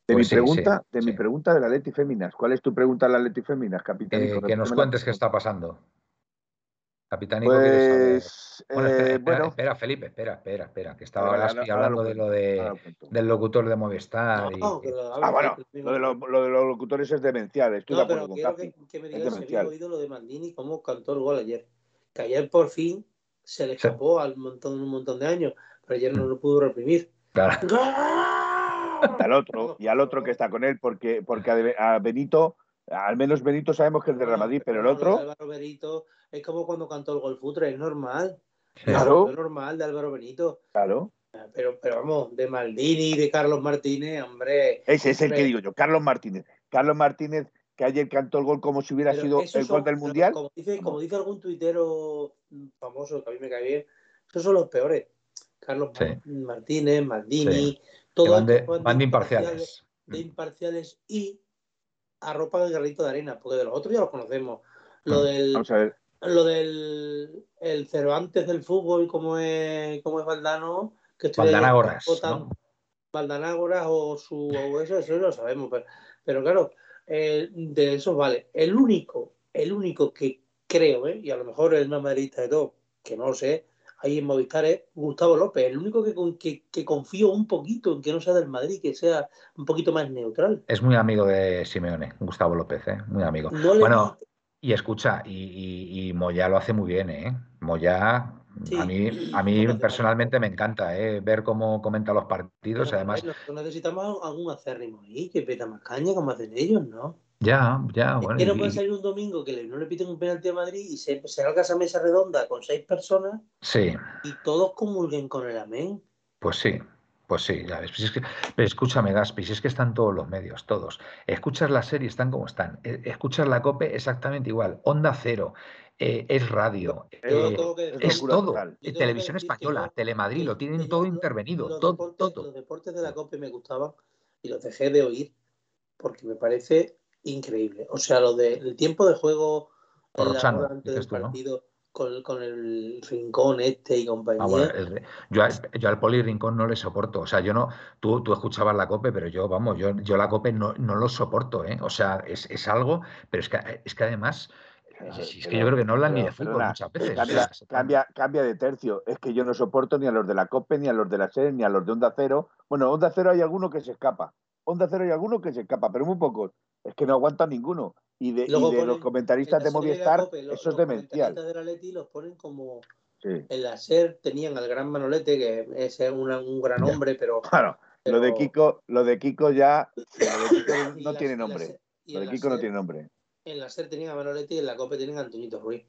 De mi pues pregunta, de mi pregunta de la Leti Féminas. ¿Cuál es tu pregunta de la Leti Féminas, capitán? Eh, que nos cuentes qué está pasando. Capitán pues, eh, bueno, espera, Felipe, espera, espera, espera, que estaba hablando de lo de, del locutor de Movistar. No, ah, bueno, lo de, los locutores es demencial, estoy no, pero quiero que, que, me digas si había oído lo de Maldini, cómo cantó el gol ayer. Que ayer por fin se le escapó al montón, un montón de años, pero ayer no lo pudo reprimir. Claro. Al otro, y al otro que está con él, porque, porque a Benito al menos Benito sabemos que es de Real Madrid, pero el otro. Álvaro Benito es como cuando cantó el gol futre, es normal. Claro. Es normal de Álvaro Benito. Claro. Pero, pero vamos, de Maldini, de Carlos Martínez, hombre. Ese es el que digo yo, Carlos Martínez. Carlos Martínez, que ayer cantó el gol como si hubiera sido el gol del Mundial. Como dice, como dice algún tuitero famoso, que a mí me cae bien, esos son los peores. Carlos Martínez, Maldini, todos van de, imparciales. De imparciales y arropa el garrito de arena, porque de los otros ya los conocemos. Lo del. Vamos a ver. Lo del el Cervantes del fútbol, como es, como es Valdano, que Valdanágoras. Valdanágoras o su o eso, eso lo sabemos, pero, pero claro, eh, de eso vale. El único, el único que creo, ¿eh? y a lo mejor es más madridista de todo, que no lo sé, ahí en Movistar es Gustavo López, el único que, que, confío un poquito en que no sea del Madrid, que sea un poquito más neutral. Es muy amigo de Simeone, Gustavo López, ¿eh? muy amigo. bueno, y escucha, y, Moya lo hace muy bien, ¿eh? Moya, a mí, a mí personalmente me encanta ¿eh? ver cómo comenta los partidos. además, necesitamos algún acérrimo ahí que peta más caña como hacen ellos, ¿no? Ya, ya, bueno. Es que no puede salir un domingo que no le piten un penalti a Madrid y se, se haga esa mesa redonda con seis personas sí. y todos comulguen con el amén. Pues sí, pues sí, ya ves. Pues es que, escúchame, Gaspi, si es que están todos los medios, todos. Escuchas la serie, están como están. E, escuchas la COPE, exactamente igual. Onda cero, eh, es radio, eh, es todo. Televisión española, Telemadrid, lo tienen todo intervenido, todo, todo. Los deportes de la COPE me gustaban y los dejé de oír porque me parece increíble. O sea, lo del tiempo de juego antes del partido con, el rincón este y compañía. Ah, yo, yo, al poli rincón no le soporto. O sea, yo no, tú, tú escuchabas la cope, pero yo, vamos, yo, yo la cope no, no lo soporto, ¿eh? O sea, es, es algo, pero es que, es que además. Es, que yo creo que no hablan ni de fútbol muchas veces. Cambia, cambia, de tercio. Es que yo no soporto ni a los de la COPE, ni a los de la SER, ni a los de Onda Cero. Bueno, Onda Cero hay alguno que se escapa. Onda Cero hay alguno que se escapa, pero muy pocos es que no aguantan ninguno. Y de, los comentaristas de Movistar, eso es demencial. Los de la Leti los ponen como. En la SER tenían al gran Manolete, que es un gran hombre, pero. Claro, lo de Kiko, lo de Kiko ya. no tiene nombre. lo de Kiko no tiene nombre. En la SER tenían a Manolete y en la COPE tienen a Antonito Ruiz.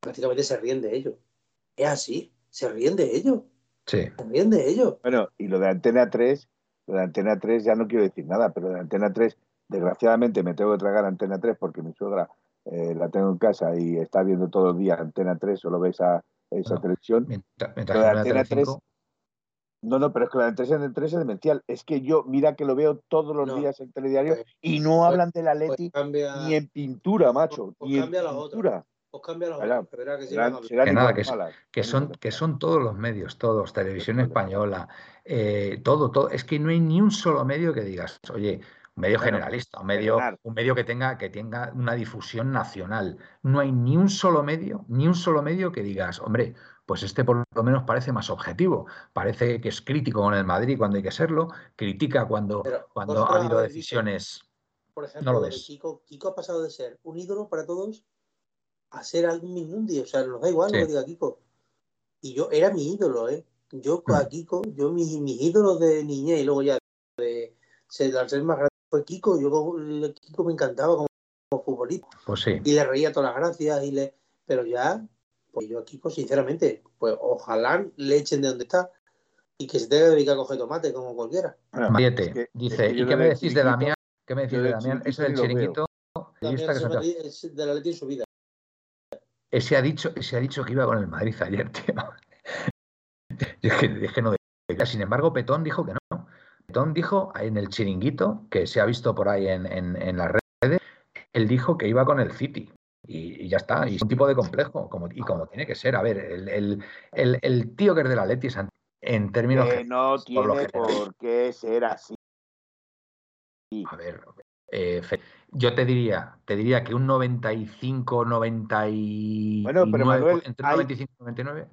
Prácticamente se ríen de ellos. Es así, se ríen de ellos. Sí. Se ríen de ellos. Bueno, y lo de Antena 3, lo de Antena 3 ya no quiero decir nada, pero de Antena 3 Desgraciadamente me tengo que tragar Antena 3 porque mi suegra eh, la tengo en casa y está viendo todo el día Antena 3, solo ve esa, esa televisión. Antena 3, no, no, pero es que la Antena 3 es demencial. Es que yo, mira que lo veo todos los días en telediario pues, y no pues, hablan de la pues Leti ni en pintura, macho. ni en pintura. Pues cambia la otra, que, que, nada, que, son, que son todos los medios, todos, televisión española, eh, todo, todo. Es que no hay ni un solo medio que digas, oye, un medio generalista, un medio, un medio que tenga, que tenga una difusión nacional. No hay ni un solo medio, ni un solo medio que digas, hombre, pues este por lo menos parece más objetivo. Parece que es crítico con el Madrid cuando hay que serlo, critica cuando, cuando ha habido decisiones. Por ejemplo, no lo Kiko, Kiko, ha pasado de ser un ídolo para todos a ser algún Mingundi. O sea, nos da igual lo que diga Kiko. Y yo era mi ídolo, ¿eh? Yo a mm. Kiko, yo mis, ídolos de niñez y luego ya de, al ser más grande fue Kiko. Yo Kiko me encantaba como, futbolista. Pues sí. Y le reía todas las gracias y le. Pero ya pues yo aquí, pues sinceramente, pues ojalá le echen de donde está y que se tenga que dedicar a coger tomate como cualquiera. Mariete, dice, ¿y qué me decís de Damián? ¿Qué me decís de Damián? Ese del chiringuito. Es de la Leti en su vida. Ese ha, dicho, ese ha dicho que iba con el Madrid ayer, tío. es que, no Sin embargo, Petón dijo que no. Petón dijo en el chiringuito, que se ha visto por ahí en, en las redes, él dijo que iba con el City. Y, ya está, y es un tipo de complejo, como, y como tiene que ser. A ver, el, el, el, tío que es de la Leti en términos... Que no tiene por, qué ser así. A ver, eh, yo te diría, te diría que un 95, 99, bueno, pero Manuel, entre 95 y 99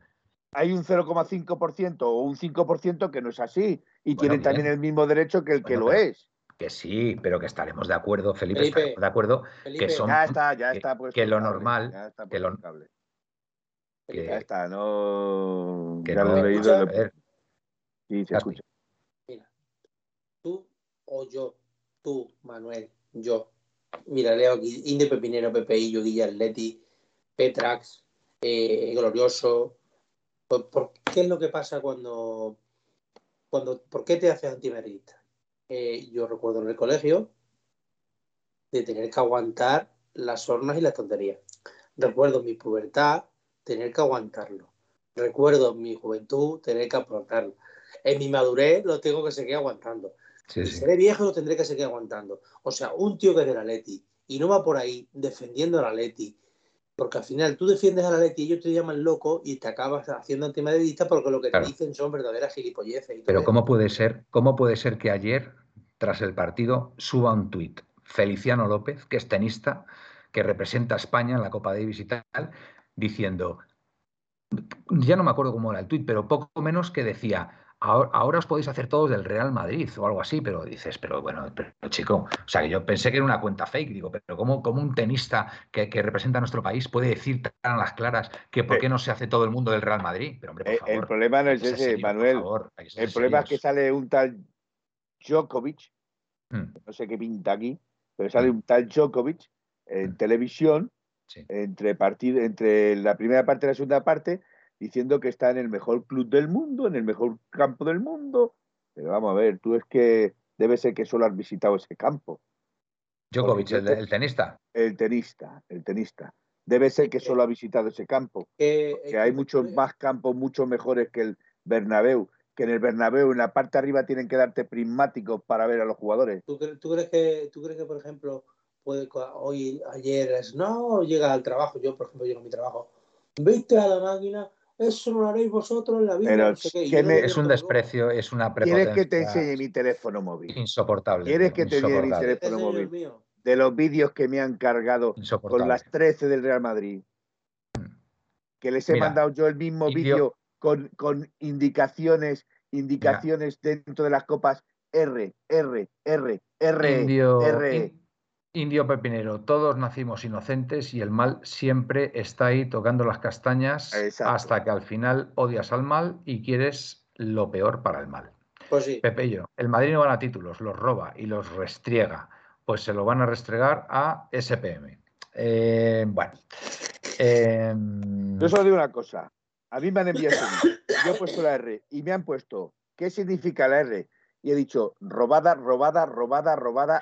hay un 0,5% o un 5% que no es así y tienen también el mismo derecho que el que lo es. que sí, pero que estaremos de acuerdo, Felipe, de acuerdo que son ya está, ya está que, lo normal, ya está que lo que, ya está, no que no, leído de... Sí, se escucha. Mira, tú o yo, tú, Manuel, yo, mira, leo aquí Inde Pepinero, Pepeillo, Guilla Leti, Petrax, eh, Glorioso. ¿Por, qué es lo que pasa cuando, cuando, por qué te haces antimerista? Eh, yo recuerdo en el colegio de tener que aguantar las hornas y las tonterías. Recuerdo mi pubertad, tener que aguantarlo. Recuerdo mi juventud, tener que afrontarlo. En mi madurez lo tengo que seguir aguantando. si seré viejo lo tendré que seguir aguantando. O sea, un tío que es de la Leti y no va por ahí defendiendo a la Leti, porque al final tú defiendes a la Leti y ellos te llaman loco y te acabas haciendo antimadridista porque lo que te dicen son verdaderas gilipolleces. Pero ¿cómo puede ser, cómo puede ser que ayer tras el partido, suba un tuit. Feliciano López, que es tenista, que representa a España en la Copa Davis y tal, diciendo, ya no me acuerdo cómo era el tuit, pero poco menos que decía, ahora, os podéis hacer todos del Real Madrid o algo así, pero dices, pero bueno, pero, chico, o sea, que yo pensé que era una cuenta fake, digo, pero ¿cómo, un tenista que, representa a nuestro país puede decir tan a las claras que por qué no se hace todo el mundo del Real Madrid? Pero hombre, por favor, el problema no es ese, Manuel. el problema es que sale un tal Djokovic, hmm. no sé qué pinta aquí, pero sale hmm. un tal Djokovic en hmm. televisión entre, entre la primera parte y la segunda parte diciendo que está en el mejor club del mundo, en el mejor campo del mundo. Pero vamos a ver, tú es que debe ser que solo has visitado ese campo. Djokovic, el, tenista. El tenista, el tenista. Debe ser que solo ha visitado ese campo. Que hay muchos más campos mucho mejores que el Bernabéu que en el Bernabéu, en la parte de arriba, tienen que darte prismáticos para ver a los jugadores. ¿Tú, crees, que, ¿tú crees que, por ejemplo, puede, hoy, ayer, es, no, llega al trabajo, yo, por ejemplo, llego a mi trabajo, ¿viste a la máquina? Eso no lo haréis vosotros en la vida. es un desprecio, es una prepotencia. ¿Quieres que te enseñe mi teléfono móvil? Insoportable. ¿Quieres que te enseñe mi teléfono móvil? De los vídeos que me han cargado con las 13 del Real Madrid. Que les he mandado yo el mismo vídeo con, indicaciones, indicaciones dentro de las copas R, R, R, R, Indio, R. Indio Pepinero, todos nacimos inocentes y el mal siempre está ahí tocando las castañas hasta que al final odias al mal y quieres lo peor para el mal. Pues sí. Pepello, el Madrid no gana títulos, los roba y los restriega. Pues se lo van a restregar a SPM. Eh, bueno. Em, Yo solo digo una cosa. A mí me han enviado, yo he puesto la R y me han puesto, ¿qué significa la R? Y he dicho, robada, robada, robada, robada,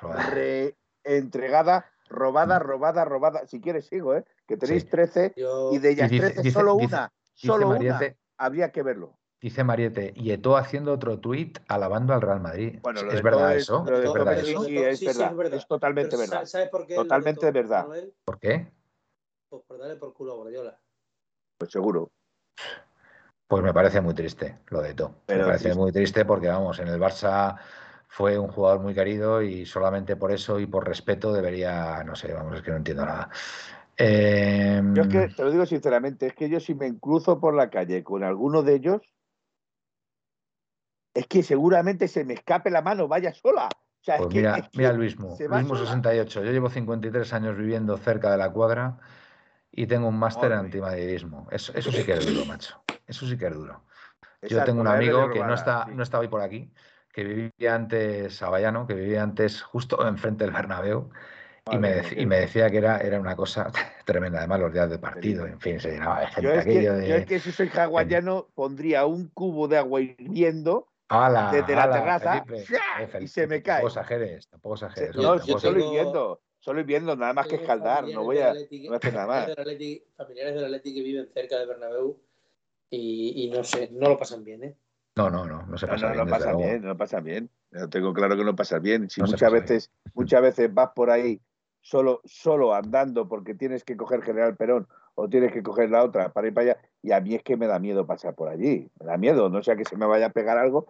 reentregada, robada, robada, robada. Si quieres sigo, ¿eh? Que tenéis 13 y de ellas 13 solo una, solo una. Habría que verlo. Dice Mariette, y Eto haciendo otro tuit alabando al Real Madrid. Bueno, ¿Es, verdad eso? ¿Es verdad eso? Sí, es, verdad. es totalmente verdad. ¿Sabes por qué? Totalmente verdad. ¿Por qué? Pues por darle por culo a Guardiola. Pues seguro. Pues me parece muy triste lo de todo. me parece muy triste porque, vamos, en el Barça fue un jugador muy querido y solamente por eso y por respeto debería, no sé, vamos, es que no entiendo nada. Em, Yo es que, te lo digo sinceramente, es que yo si me cruzo por la calle con alguno de ellos, es que seguramente se me escape la mano, vaya sola. O sea, es Pues que- mira, es que mira Luismo, se va Luismo sola. 68. Yo llevo 53 años viviendo cerca de la cuadra y tengo un máster en antimadridismo. Eso, eso sí que es duro, macho. Eso sí que es duro. Yo Exacto, tengo un amigo que no está, sí. no está hoy por aquí, que vivía antes Avallano, que vivía antes justo enfrente del Bernabéu, y me, mía, y me decía que era, era una cosa tremenda. Además, los días de partido, en fin, se llenaba de gente. Yo es, que, aquello yo de. es que si soy hawaiano pondría un cubo de agua hirviendo ¡Hala, desde la hala, terraza, Felipe! Eh, y Felipe, se me cae. Tampoco exageres, tampoco Se- exageres. No, oye, yo tampoco solo tengo- hirviendo, solo hirviendo, nada más que escaldar, no voy a, Atleti- no voy a hacer nada más. familiares del Atleti- familiares del Atleti que viven cerca de Bernabéu y, y no sé, no lo pasan bien, ¿eh? No, no, no, no se pasa no, bien, no pasa luego. bien, no pasa bien. Yo tengo claro que no pasa bien. Si No se muchas veces, muchas veces vas por ahí solo, solo andando porque tienes que coger General Perón o tienes que coger la otra para ir para allá, y a mí es que me da miedo pasar por allí. Me da miedo, no sea que se me vaya a pegar algo,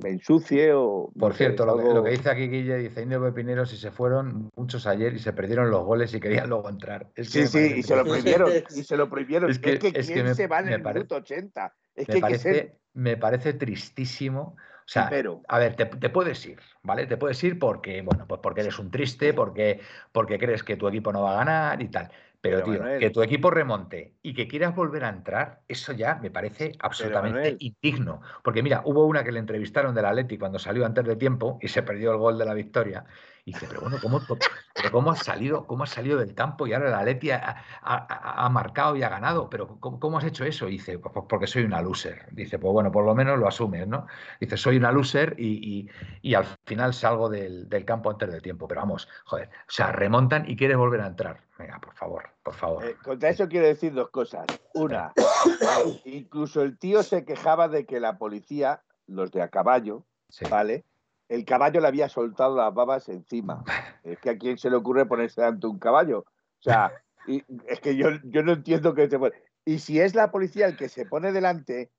me ensucie o. Por cierto, lo que, algo- lo que dice aquí Guille, dice Indio Pepinero, si se fueron muchos ayer y se perdieron los goles y querían luego entrar. Es que Sí, sí, parece y se lo prohibieron, y se lo prohibieron. Es que- que, es que ¿quién me- se va en el pare- minuto 80? Es que me, hay que ser parece, me parece tristísimo. O sea, pero a ver, te, te puedes ir, ¿vale? Te puedes ir porque, bueno, pues porque eres un triste, porque, porque crees que tu equipo no va a ganar y tal. Pero, Pero, tío, Manuel. que tu equipo remonte y que quieras volver a entrar, eso ya me parece absolutamente Manuel. indigno. Porque mira, hubo una que le entrevistaron del Atleti cuando salió antes de tiempo y se perdió el gol de la victoria. Y dice, pero bueno, ¿cómo, pero cómo, has, salido, cómo has salido del campo y ahora el Atleti ha, ha- ha- ha marcado y ha ganado? ¿Pero cómo, cómo has hecho eso? Y dice, pues pues porque soy una loser. Dice, pues bueno, por lo menos lo asumes, ¿no? Dice, soy una loser y, y- y al final salgo del, del campo antes del tiempo. Pero vamos, joder, o sea, remontan y quieres volver a entrar. Venga, por favor, por favor. Eh, contra eso quiero decir dos cosas. Una, incluso el tío se quejaba de que la policía, los de a caballo, Sí. ¿vale? El caballo le había soltado las babas encima. Es que a quién se le ocurre ponerse ante un caballo. O sea, y es que yo, yo no entiendo que se pone. Y si es la policía el que se pone delante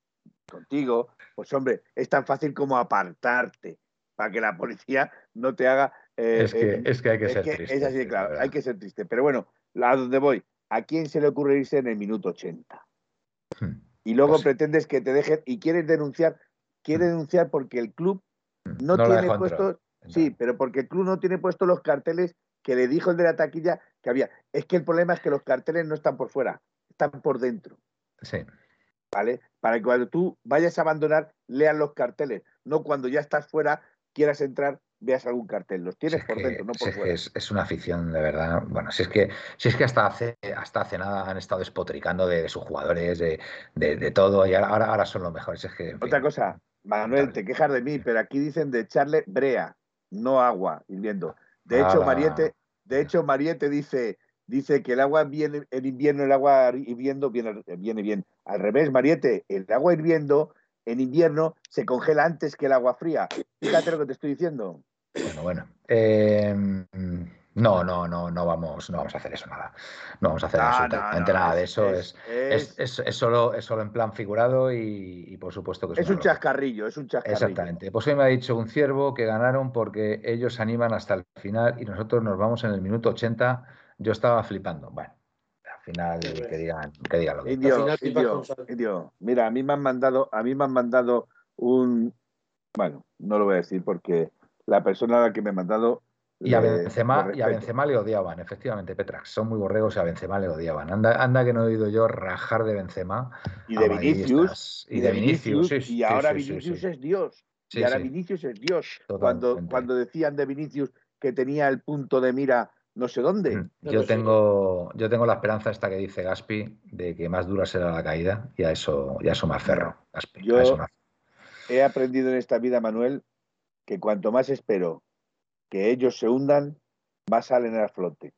contigo, pues hombre, es tan fácil como apartarte para que la policía no te haga. eh, Es que, eh, es que hay que es ser que triste. es así, claro, hay que ser triste. Pero bueno, a donde voy, ¿a quién se le ocurre irse en el minuto 80? Hmm. Y luego Pues- pretendes que te dejen y quieres denunciar, quiere denunciar porque el club no, la tiene puesto, sí, pero porque el club no tiene puesto los carteles que le dijo el de la taquilla que había. Es que el problema es que los carteles no están por fuera, están por dentro, Sí. ¿vale? Para que cuando tú vayas a abandonar, leas los carteles, no cuando ya estás fuera, quieras entrar, veas algún cartel. Los tienes es por que- dentro, no por fuera. es, es una afición de verdad. Bueno, si es que, si es que hasta hace, hasta hace nada han estado despotricando de, sus jugadores, de, de- de todo, y ahora, ahora, son los mejores. Es que, fin, Otra cosa, Manuel, te quejas de mí, pero aquí dicen de echarle brea, no agua hirviendo. De hecho, Ala. Mariette, de hecho, Mariette dice, dice que el agua viene en invierno, el agua hirviendo viene, viene bien. Al revés, Mariette, el agua hirviendo en invierno se congela antes que el agua fría. Fíjate lo que te estoy diciendo. Bueno, bueno. Eh, no, no, no, no vamos, no vamos a hacer eso nada. No vamos a hacer No, absolutamente no, no, nada de es- eso. es- Es, es- es, es- es solo, es solo en plan figurado y, y por supuesto que es, un chascarrillo, es un chascarrillo. Exactamente. Pues hoy me ha dicho un ciervo que ganaron porque ellos animan hasta el final y nosotros nos vamos en el minuto 80. Yo estaba flipando. Bueno, al final Sí, que digan, que digan lo que Indio, final indio, indio, mira, a mí me han mandado, a mí me han mandado un, bueno, no lo voy a decir porque la persona a la que me ha mandado Y a Benzema, le y a. Benzema le odiaban, efectivamente, Petrax. Son muy borregos y a Benzema le odiaban. Anda, anda que no he oído yo rajar de Benzema. y de Vinicius madridistas. y de Vinicius, sí, y ahora sí, Vinicius sí. es Dios Sí, y ahora sí. Vinicius es Dios cuando Totalmente. cuando decían de Vinicius que tenía el punto de mira no sé dónde Mm. No Yo sé. tengo, yo tengo la esperanza esta que dice Gaspi de que más dura será la caída y a eso, y a eso me aferro. Gaspi, Yo- a eso me aferro. he aprendido en esta vida Manuel que cuanto más espero que ellos se hundan más salen al flote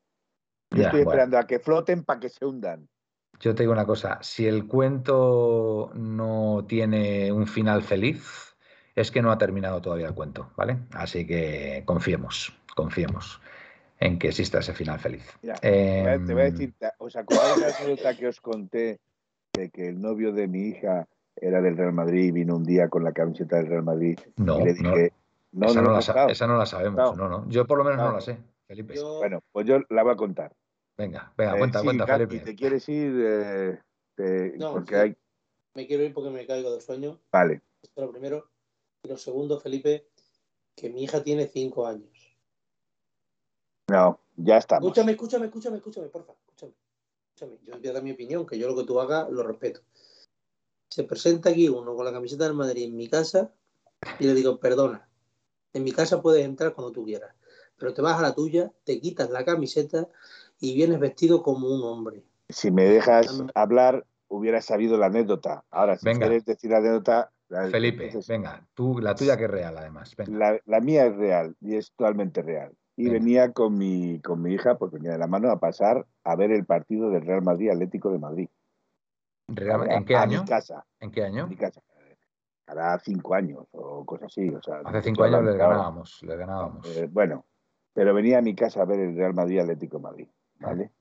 yo Ya, estoy bueno. esperando a que floten para que se hundan Yo te digo una cosa, si el cuento no tiene un final feliz, es que no ha terminado todavía el cuento, ¿vale? Así que confiemos, confiemos en que exista ese final feliz. Mira, Te voy a- te voy a Em, decir, ¿te- ¿os acordáis de la anécdota que os conté de que el novio de mi hija era del Real Madrid y vino un día con la camiseta del Real Madrid no, y le dije, no, esa, no, la, sa- claro. esa no la sabemos, Claro. no, no. Yo por lo menos no la sé, Felipe. Yo, Bueno, pues yo la voy a contar. Venga, venga, cuenta, Eh, sí, cuenta, Gaspi, Felipe. ¿Te quieres ir? eh, te- No, porque sí. hay. Me quiero ir porque me caigo de sueño. Vale. Esto es lo primero. Y lo segundo, Felipe, que mi hija tiene cinco años. No, ya estamos. Escúchame, escúchame, escúchame, escúchame, porfa, escúchame. Escúchame, yo voy a dar mi opinión, que yo lo que tú hagas lo respeto. Se presenta aquí uno con la camiseta del Madrid en mi casa y le digo, perdona, en mi casa puedes entrar cuando tú quieras, pero te vas a la tuya, te quitas la camiseta y vienes vestido como un hombre. Si me dejas Dame. hablar, hubiera sabido la anécdota. Ahora, si Venga. quieres decir la anécdota. la- Felipe, entonces, venga, tú, la tuya que es real, además. La, la mía es real y es totalmente real. Y Venga. venía con mi, con mi hija, pues venía de la mano a pasar a ver el partido del Real Madrid Atlético de Madrid. Real- A- ¿En qué a año? mi casa, ¿En qué a año? mi casa. Hará cinco años o cosas así. O sea, Hace cinco años ahora. ganábamos, les ganábamos. Eh, bueno, pero venía a mi casa a ver el Real Madrid Atlético de Madrid, ¿vale?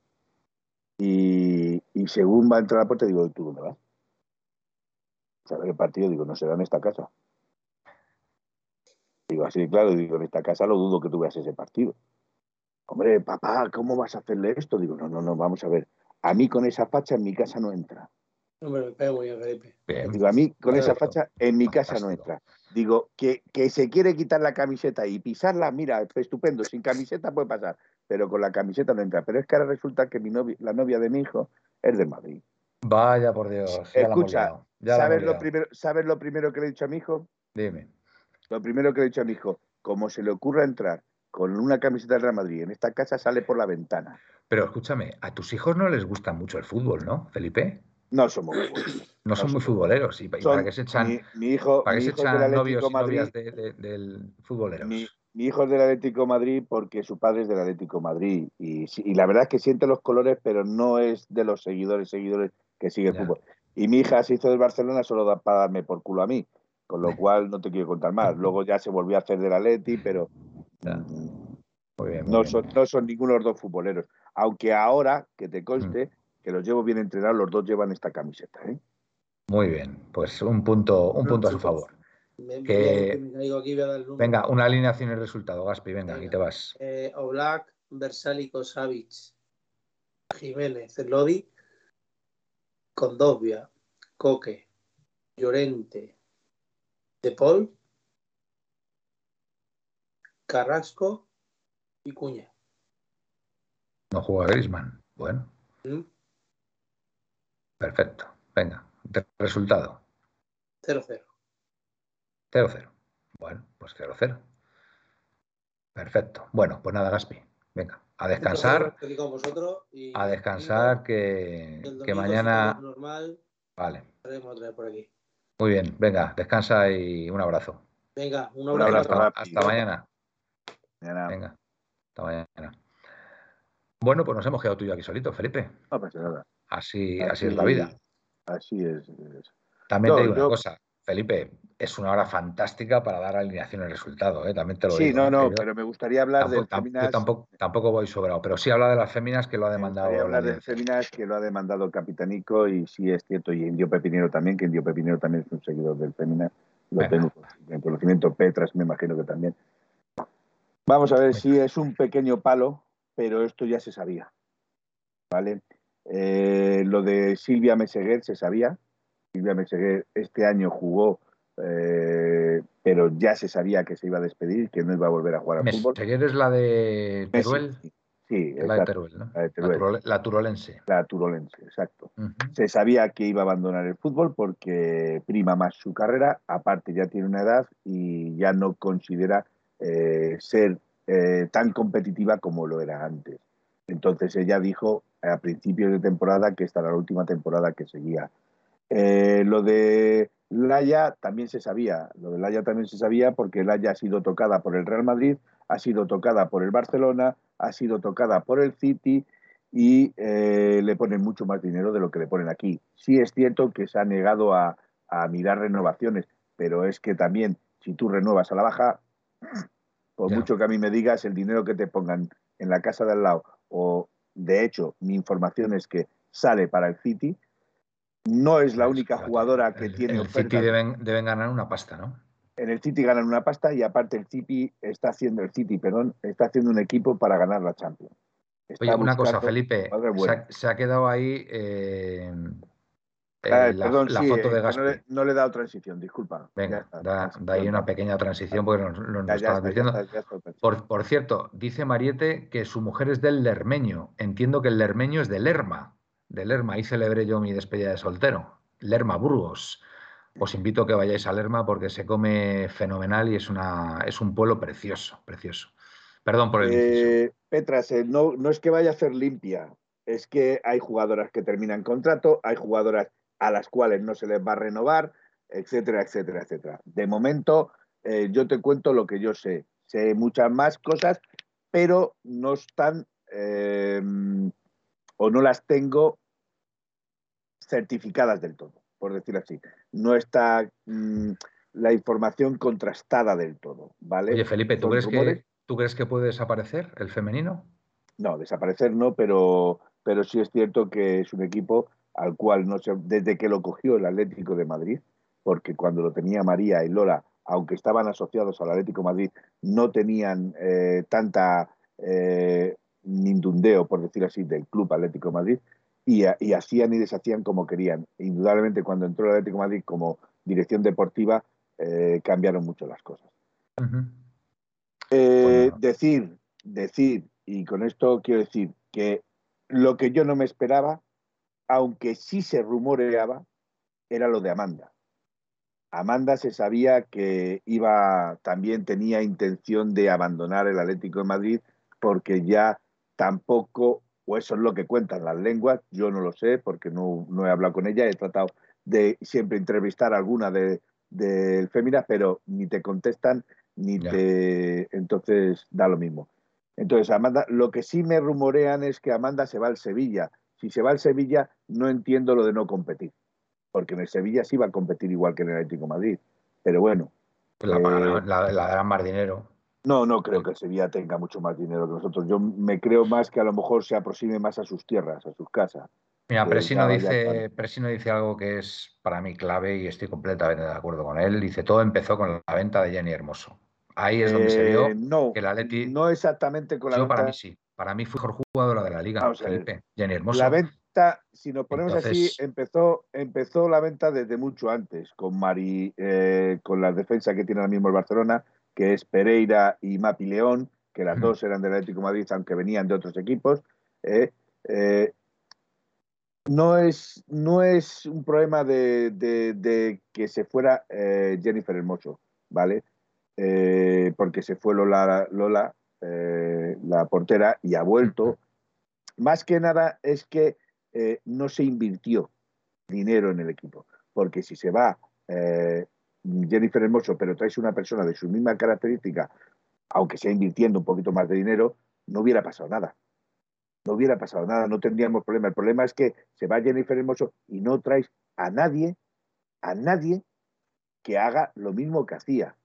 Y, y según va a entrar a la puerta, digo, ¿tú dónde vas? El partido, digo, no será en esta casa. Digo, así, claro, digo, en esta casa lo dudo que tú veas ese partido. Hombre, papá, ¿cómo vas a hacerle esto? Digo, no, no, no, vamos a ver. A mí con esa facha en mi casa no entra. Hombre, me pego muy bien, Felipe. Bien. Digo, a mí con esa facha en mi casa no entra. Digo, que, que se quiere quitar la camiseta y pisarla, mira, estupendo, sin camiseta puede pasar, pero con la camiseta no entra. Pero es que ahora resulta que mi novia, la novia de mi hijo es de Madrid. Vaya por Dios. ya Escucha, ya ¿sabes lo, primero, ¿sabes lo primero que le he dicho a mi hijo? Dime. Lo primero que le he dicho a mi hijo, como se le ocurra entrar con una camiseta del Real Madrid en esta casa, sale por la ventana. Pero escúchame, a tus hijos no les gusta mucho el fútbol, ¿no, Felipe? No somos muy buenos. No son son muy futboleros. ¿Y, Son- para qué se echan, mi, mi hijo, para mi se es del echan novios y Madrid. novias de- de- del futboleros? Mi, mi hijo es del Atlético Madrid porque su padre es del Atlético Madrid. Y, la verdad es que siente los colores, pero no es de los seguidores, seguidores que sigue el Ya. fútbol. Y mi hija se hizo del Barcelona solo da- para darme por culo a mí. Con lo cual no te quiero contar más. Luego ya se volvió a hacer del Atleti, pero Ya. mm, Muy bien, muy no bien. son, no son ninguno de los dos futboleros. Aunque ahora, que te Mm. Que los llevo bien entrenados, los dos llevan esta camiseta. ¿eh? Muy bien. Pues un punto, un punto a su favor. Me, me Que- voy a ir, que me caigo aquí, voy a dar el número. Venga, una alineación y resultado, Gaspi. Venga, aquí Venga. te vas. Eh, Oblak, Versálico, Savic, Jiménez, Lodi, Condovia, Coque, Llorente, De Paul, Carrasco y Cuña. No juega Grisman. Bueno, ¿Mm? Perfecto. Venga, resultado. 0-0. 0-0. Bueno, pues 0-0. Perfecto. Bueno, pues nada, Gaspi. Venga, a descansar. Y A descansar que, que mañana. normal, Vale. estaremos otra vez por aquí. Muy bien. Venga, descansa y un abrazo. Venga, un Un Venga, abrazo. abrazo. hasta, hasta mañana. Mañana- Venga, hasta mañana. Bueno, pues nos hemos quedado tú y yo aquí solitos, Felipe. No pasa nada. Así, Así- así es la vida. Así es. es. También No, te digo yo- una cosa, Felipe, es una hora fantástica para dar alineación y resultado, ¿eh? También te lo Sí, digo. no, ¿eh? no, yo pero me gustaría hablar tampoco, del tam- yo Féminas. tampoco, tampoco voy sobrado, pero sí habla de las féminas que lo ha Me demandado la hablar audiencia. Féminas que lo ha demandado Capitanico y sí es cierto, y Indio Pepinero también, que Indio Pepinero también es un seguidor del Féminas. Lo Venga. tengo en conocimiento, Petras me imagino que también. Vamos a ver si es un pequeño palo, pero esto ya se sabía. ¿Vale? Eh, lo de Silvia Meseguer se sabía. Silvia Meseguer este año jugó, eh, pero ya se sabía que se iba a despedir, que no iba a volver a jugar al fútbol. Meseguer es la de Teruel, Sí, la de Teruel, ¿no? la de La, Teruel. turole- la turolense. la turolense, exacto. Se sabía que iba a abandonar el fútbol porque prima más su carrera, aparte ya tiene una edad y ya no considera eh, ser tan competitiva como lo era antes. Entonces ella dijo a principios de temporada que esta era la última temporada que seguía. Eh, lo de Laia también se sabía, lo de Laia también se sabía porque Laia ha sido tocada por el Real Madrid, ha sido tocada por el Barcelona, ha sido tocada por el City y eh, le ponen mucho más dinero de lo que le ponen aquí. Sí es cierto que se ha negado a, a mirar renovaciones, pero es que también si tú renuevas a la baja, por mucho que a mí me digas el dinero que te pongan en la casa de al lado, o de hecho mi información es que sale para el City, no es la Pues, única fíjate, jugadora que el- tiene el ofertas. City deben, deben ganar una pasta, ¿no? En el City ganan una pasta y aparte el City está haciendo el City, perdón, está haciendo un equipo para ganar la Champions. Oye, una cosa, Felipe, se ha, quedado ahí eh, ah, la, foto de Gaspi. No le, he dado transición, disculpa. Venga, da, ahí una pequeña transición porque nos, nos, Por, por, cierto, dice Mariette que su mujer es del Lermeño. Entiendo que el Lermeño es de Lerma. De Lerma, ahí celebré yo mi despedida de soltero. Lerma, Burgos. Os invito a que vayáis a Lerma porque se come fenomenal y es, una, es un pueblo precioso, precioso. Perdón por el eh, Petras, eh, no, no es que vaya a ser limpia, es que hay jugadoras que terminan contrato, hay jugadoras a las cuales no se les va a renovar, etcétera, etcétera, etcétera. De momento, eh, yo te cuento lo que yo sé. Sé muchas más cosas, pero no están em, o no las tengo certificadas del todo, por decir así. No está mm, la información contrastada del todo, ¿vale? Oye, Felipe, ¿tú crees, que, ¿tú crees que puede desaparecer el femenino? No, desaparecer no, pero, pero sí es cierto que es un equipo al cual no sé, desde que lo cogió el Atlético de Madrid, porque cuando lo tenía María y Lola, aunque estaban asociados al Atlético de Madrid, no tenían eh, tanta eh, nindundeo, por decir así, del Club Atlético de Madrid, y, hacían y deshacían como querían. Indudablemente, cuando entró el Atlético de Madrid como dirección deportiva, eh, cambiaron mucho las cosas. Decir, decir, y con esto quiero decir que lo que yo no me esperaba aunque sí se rumoreaba, era lo de Amanda. Amanda se sabía que iba, también tenía intención de abandonar el Atlético de Madrid porque ya tampoco, o eso es lo que cuentan las lenguas, yo no lo sé porque no, he hablado con ella, he tratado de siempre entrevistar a alguna del de, Fémina, pero ni te contestan ni te... Entonces da lo mismo. Entonces, Amanda, lo que sí me rumorean es que Amanda se va al Sevilla si se va al Sevilla, no entiendo lo de no competir, porque en el Sevilla sí va a competir igual que en el Atlético Madrid. Pero bueno. La, eh, la, darán más dinero. No, no creo que el Sevilla tenga mucho más dinero que nosotros. Yo me creo más que a lo mejor se aproxime más a sus tierras, a sus casas. Mira, Presino dice, Presino dice algo que es para mí clave y estoy completamente de acuerdo con él. Dice, todo empezó con la venta de Jenny Hermoso. Ahí es donde se vio eh, que Atleti... No exactamente con la venta... para mí sí. Para mí fue mejor jugadora de la liga, Jenny Hermoso. La venta, si nos ponemos así, empezó, empezó la venta desde mucho antes, con Mari, eh, con la defensa que tiene ahora mismo el Barcelona, que es Pereira y Mapi León, que las dos eran del Atlético de Madrid, aunque venían de otros equipos. Eh, eh, no, es, no es un problema de, que se fuera Jennifer Hermoso, ¿vale? porque se fue Lola, Lola eh, la portera y ha vuelto. Más que nada es que eh, no se invirtió dinero en el equipo, porque si se va eh, Jennifer Hermoso, pero traes una persona de su misma característica, aunque sea invirtiendo un poquito más de dinero, no hubiera pasado nada. No hubiera pasado nada, no tendríamos problema. El problema es que se va Jennifer Hermoso y no traes a nadie, a nadie que haga lo mismo que hacía.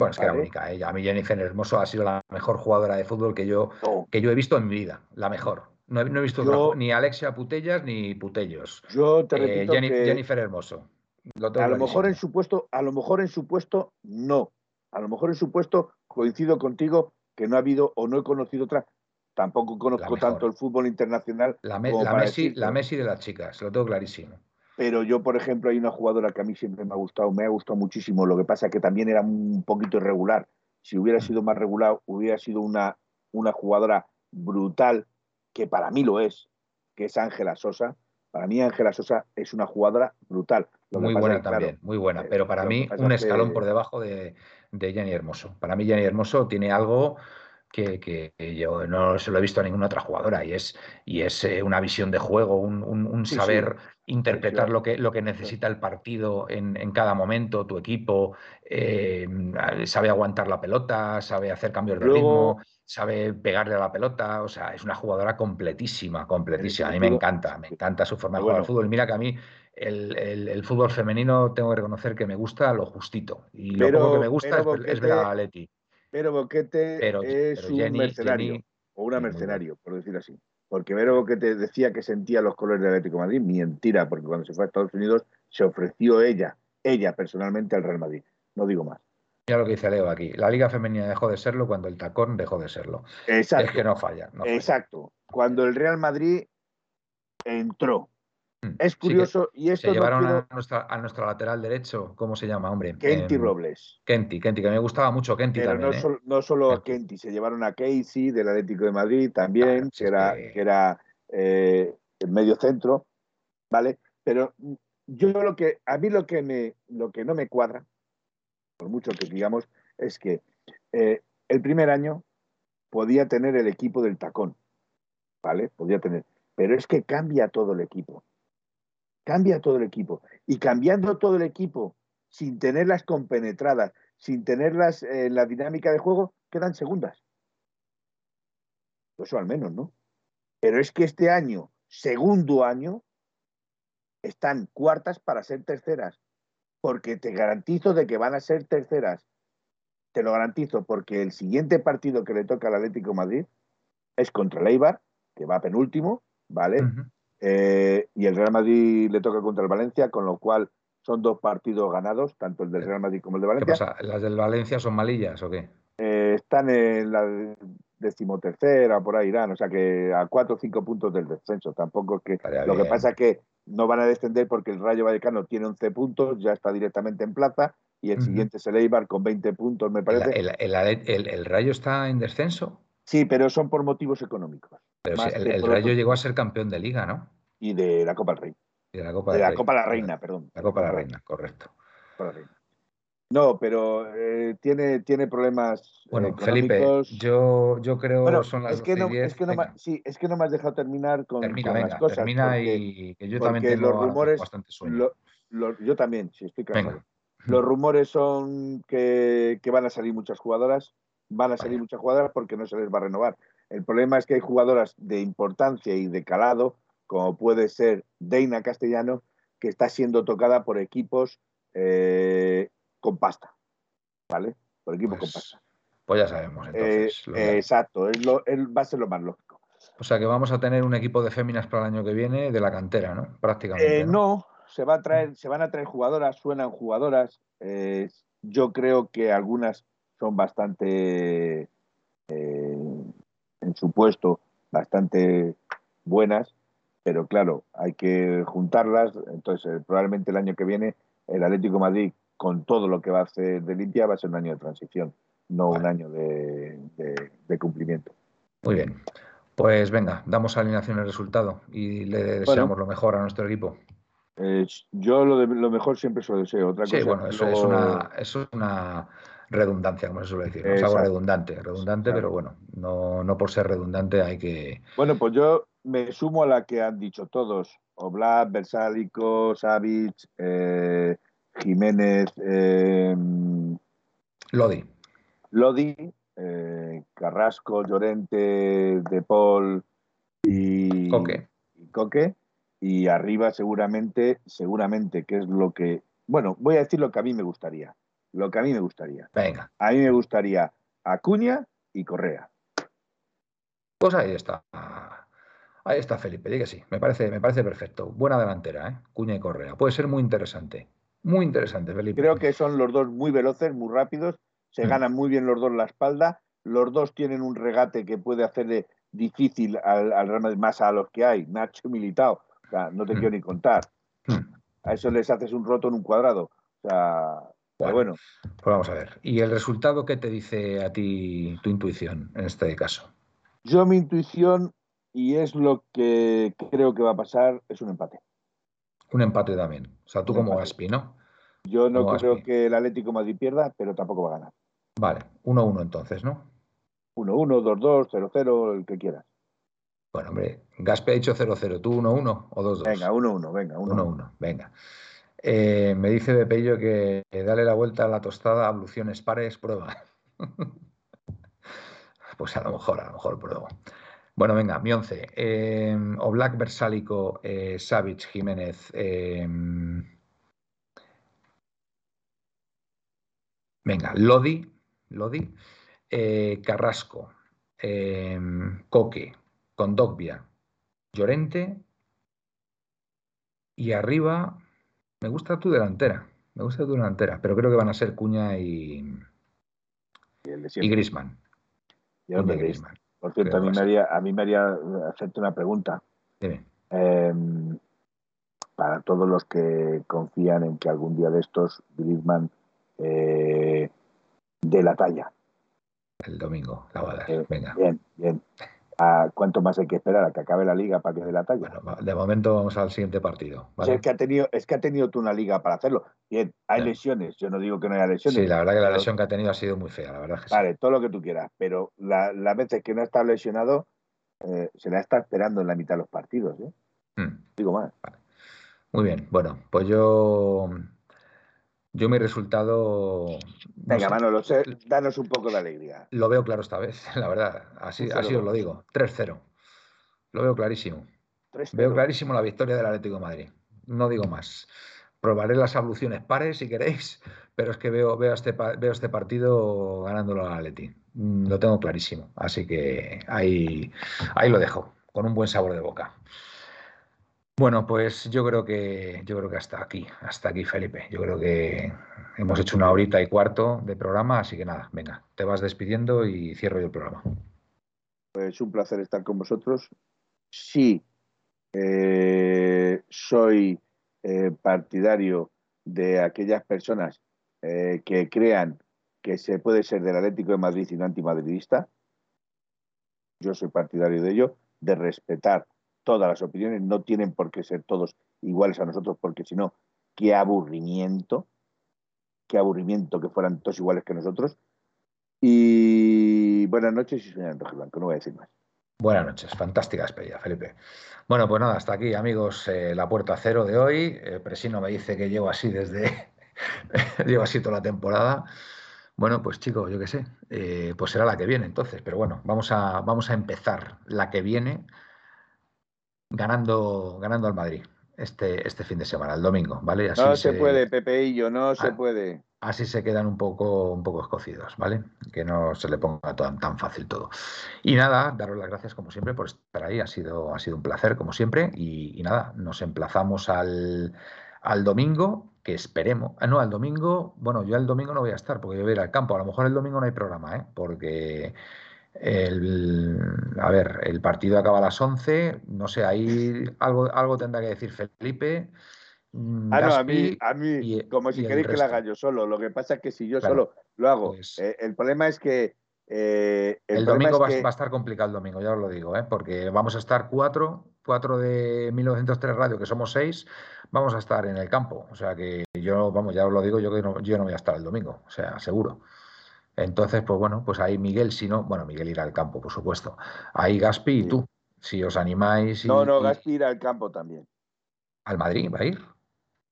Bueno, es que era única. Ella. A mí Jennifer Hermoso ha sido la mejor jugadora de fútbol que yo, que yo he visto en mi vida. La mejor. No he, visto ni Alexia Putellas ni Putellos. Yo te eh, repito Jennifer Hermoso. a lo mejor en su puesto, a lo mejor en su puesto, no. A lo mejor en su puesto coincido contigo que no ha habido o no he conocido otra. Tampoco conozco tanto el fútbol internacional. La, Messi, la Messi de las chicas, lo tengo clarísimo. Pero yo, por ejemplo, hay una jugadora que a mí siempre me ha gustado, me ha gustado muchísimo. Lo que pasa es que también era un poquito irregular. Si hubiera sido más regular, hubiera sido una, una jugadora brutal, que para mí lo es, que es Ángela Sosa. Para mí Ángela Sosa es una jugadora brutal. muy buena también, muy buena. Pero para mí un escalón por debajo de, de Jenny Hermoso. Para mí Jenny Hermoso tiene algo que, yo no se lo he visto a ninguna otra jugadora y es, y es eh, una visión de juego, un, saber interpretar lo que, lo que necesita el partido en, cada momento, tu equipo, eh, sabe aguantar la pelota, sabe hacer cambios de ritmo, sabe pegarle a la pelota, o sea, es una jugadora completísima, completísima. A mí me encanta, me encanta su forma de jugar al fútbol. Mira que a mí el, fútbol femenino tengo que reconocer que me gusta lo justito y lo poco que me gusta es, es, ver a Leti. Vero Boquete es un mercenario, o una mercenario, por decir así. Porque Vero Boquete decía que sentía los colores del Atlético de Madrid, mentira, porque cuando se fue a Estados Unidos se ofreció ella, ella personalmente al Real Madrid. No digo más. Mira lo que dice Leo aquí. La Liga Femenina dejó de serlo cuando el tacón dejó de serlo. Exacto. Es que no falla. no falla. Exacto. Cuando el Real Madrid entró. Mm. Es Sí, curioso, y esto Se no llevaron quiero- a, nuestra, a nuestro lateral derecho, ¿cómo se llama, hombre? Kenty Em, Robles. Kenty, Kenty, que me gustaba mucho Kenty Pero también. no, ¿eh? no solo a Kenty. Se llevaron a Casey del Atlético de Madrid también, que era, que- que era eh, el medio centro, ¿vale? Pero yo lo que, a mí lo que, me, lo que no me cuadra, por mucho que digamos, es que eh, el primer año podía tener el equipo del tacón, ¿vale? Podía tener, pero es que cambia todo el equipo, cambia todo el equipo. Y cambiando todo el equipo, sin tenerlas compenetradas, sin tenerlas eh, en la dinámica de juego, quedan segundas. Eso al menos, ¿no? Pero es que este año, segundo año, están cuartas para ser terceras. Porque te garantizo de que van a ser terceras. Te lo garantizo, porque el siguiente partido que le toca al Atlético Madrid es contra el Eibar, que va penúltimo, ¿vale? Eh, y el Real Madrid le toca contra el Valencia, con lo cual son dos partidos ganados, tanto el del Real Madrid como el de ¿Qué Valencia. pasa? ¿Las del Valencia son malillas o qué? Eh, están en la decimotercera, por ahí irán, o sea que a cuatro o cinco puntos del descenso. Tampoco es que. Estaría lo que pasa es que no van a descender porque el Rayo Vallecano tiene 11 puntos, ya está directamente en plaza, y el siguiente es el Eibar con 20 puntos, me ¿El, parece. el- el- el- el Rayo está en descenso? Sí, pero son por motivos económicos. Pero el, Rayo llegó a ser campeón de liga, ¿no? Y de la Copa del Rey. Y de la Copa De del la Rey. Copa de la Reina, perdón. La Copa de la Reina, correcto. Copa de la Reina. No, pero eh, tiene, tiene problemas eh, Bueno, Felipe, yo, yo creo Bueno, son las es que, 12 y no, 10. es que no sí, es que no me has dejado terminar con, termina, con venga, las cosas. termina porque y que yo también tengo los rumores- bastante sueño. lo- lo- yo también, sí, estoy. Venga. Los rumores son que, que van a salir muchas jugadoras, van a salir muchas jugadoras porque no se les va a renovar. El problema es que hay jugadoras de importancia y de calado, como puede ser Deina Castellano, que está siendo tocada por equipos eh, con pasta, ¿vale? Por equipos con Pues, pasta. pues ya sabemos, Eh, entonces. exacto, es lo, es- va a ser lo más lógico. O sea que vamos a tener un equipo de féminas para el año que viene de la cantera, ¿no? Prácticamente. Eh, no, se, va a traer, se van a traer jugadoras, suenan jugadoras. yo creo que algunas son bastante, en su puesto, bastante buenas, pero claro, hay que juntarlas. Entonces, eh, probablemente el año que viene, el Atlético de Madrid, con todo lo que va a hacer de limpia, va a ser un año de transición, no un año de, de- de cumplimiento. Muy bien. Pues venga, damos alineación y resultado y le deseamos lo mejor a nuestro equipo. Eh, yo lo, de, lo mejor siempre se lo deseo. Otra Sí, cosa bueno, es una, eso es una redundancia, como se suele decir. ¿no? Es algo redundante, redundante, pero bueno, no, no por ser redundante hay que. Bueno, pues yo me sumo a la que han dicho todos. Oblak, Versálico, Savic, eh, Jiménez, eh, Lodi. Lodi, eh, Carrasco, Llorente, De Paul y Coque. y Coque. Y arriba seguramente, seguramente, que es lo que... Bueno, voy a decir lo que a mí me gustaría. Lo que a mí me gustaría. Venga, A mí me gustaría Acuña y Correa. pues ahí está. Ahí está Felipe, diga sí. Me parece, me parece perfecto. Buena delantera, ¿eh? Cuña y Correa. Puede ser muy interesante. Muy interesante, Felipe. Creo que son los dos muy veloces, muy rápidos, se Mm. ganan muy bien los dos la espalda, los dos tienen un regate que puede hacerle difícil al, al Real Madrid, más a los que hay, Nacho Militao, o sea, no te Mm. quiero ni contar. Hmm. A eso les haces un roto en un cuadrado. O sea, pero bueno, Pues vamos a ver. ¿Y el resultado qué te dice a ti tu intuición en este caso? yo mi intuición, y es lo que creo que va a pasar, es un empate. Un empate también. O sea, tú Un como empate. Gaspi, ¿no? Yo no Como creo Gaspi. que el Atlético Madrid pierda, pero tampoco va a ganar. Vale, 1-1 entonces, ¿no? 1-1, 2-2, 0-0, el que quieras. Bueno, hombre, Gaspi ha dicho 0-0, tú 1-1 o 2-2. Venga, 1-1, venga, 1-1. 1-1, venga. Eh, me dice Bepello que eh, dale la vuelta a la tostada, abluciones pares, prueba. pues a lo mejor, a lo mejor pruebo. Bueno, venga, mi 11. Eh, Oblak, Versálico, eh, Savic, Jiménez. eh, venga, Lodi, Lodi, eh, Carrasco, eh, Coque, Condogbia, Llorente y arriba me gusta tu delantera, me gusta tu delantera, pero creo que van a ser Cuña y, y Grisman. Y Grisman. Por cierto, a mí, me haría, a mí me haría hacerte una pregunta. Dime. Em, para todos los que confían en que algún día de estos Griezmann eh, de la talla. El domingo, la va a dar. Eh, Venga. Bien, bien. ¿A ¿Cuánto más hay que esperar a que acabe la liga para que dé la talla? de momento vamos al siguiente partido. es, que ha tenido, es que ha tenido tú una liga para hacerlo. Bien, hay lesiones. Yo no digo que no haya lesiones. Sí, la verdad que la lesión que ha tenido ha sido muy fea, la verdad. vale, todo lo que tú quieras. Pero las la veces que no está lesionado, eh, se la está esperando en la mitad de los partidos. ¿eh? Hmm. Digo más. Muy bien, bueno, pues yo. Yo mi resultado. Venga, Manolo, danos un poco de alegría. Lo veo claro esta vez, la verdad. Así, así os lo digo. 3-0. Lo veo clarísimo. Veo clarísimo la victoria del Atlético de Madrid. No digo más. Probaré las abluciones pares si queréis, pero es que veo, veo, este, veo este partido ganándolo al Atleti. Mm, lo tengo clarísimo. Así que ahí, ahí lo dejo, con un buen sabor de boca. Bueno, pues yo creo que yo creo que hasta aquí, hasta aquí, Felipe. Yo creo que hemos hecho una horita y cuarto de programa, así que nada, venga, te vas despidiendo y cierro yo el programa. Pues un placer estar con vosotros. Sí, eh, soy eh, partidario de aquellas personas eh, que crean que se puede ser del Atlético de Madrid y no antimadridista. Yo soy partidario de ello, de respetar todas las opiniones, no tienen por qué ser todos iguales a nosotros, porque si no, qué aburrimiento, qué aburrimiento que fueran todos iguales que nosotros. Y buenas noches y señor Rojo Blanco, no voy a decir más. Buenas noches, fantástica despedida, Felipe. Bueno, pues nada, hasta aquí, amigos, eh, la puerta cero de hoy. Eh, Presino me dice que llevo así desde. llevo así toda la temporada. Bueno, pues chicos, yo qué sé, eh, pues será la que viene entonces, pero bueno, vamos a, vamos a empezar la que viene ganando, ganando al Madrid este, este fin de semana, el domingo, ¿vale? no se, puede, Pepeillo, no se puede. Así se quedan un poco, un poco escocidos, ¿vale? Que no se le ponga tan, tan fácil todo. Y nada, daros las gracias como siempre por estar ahí, ha sido, ha sido un placer como siempre. Y, nada, nos emplazamos al, al domingo, que esperemos. Ah, no, al domingo, bueno, yo el domingo no voy a estar porque yo voy a ir al campo. A lo mejor el domingo no hay programa, ¿eh? Porque el, a ver, el partido acaba a las 11, no sé, ahí algo, algo tendrá que decir Felipe. Mm, ah, no, a mí, a mí como si queréis que lo haga yo solo. Lo que pasa es que si yo solo lo hago, pues eh, el problema es que. Eh, el, domingo va, a estar complicado el domingo, ya os lo digo, ¿eh? porque vamos a estar cuatro, cuatro de 1903 Radio, que somos seis, vamos a estar en el campo. O sea que yo, vamos, ya os lo digo, yo que no, yo no voy a estar el domingo, o sea, seguro. Entonces, pues bueno, pues ahí Miguel, si no, bueno, Miguel irá al campo, por supuesto. Ahí Gaspi y tú, si os animáis. no, no, Gaspi irá al campo también. ¿Al Madrid va a ir?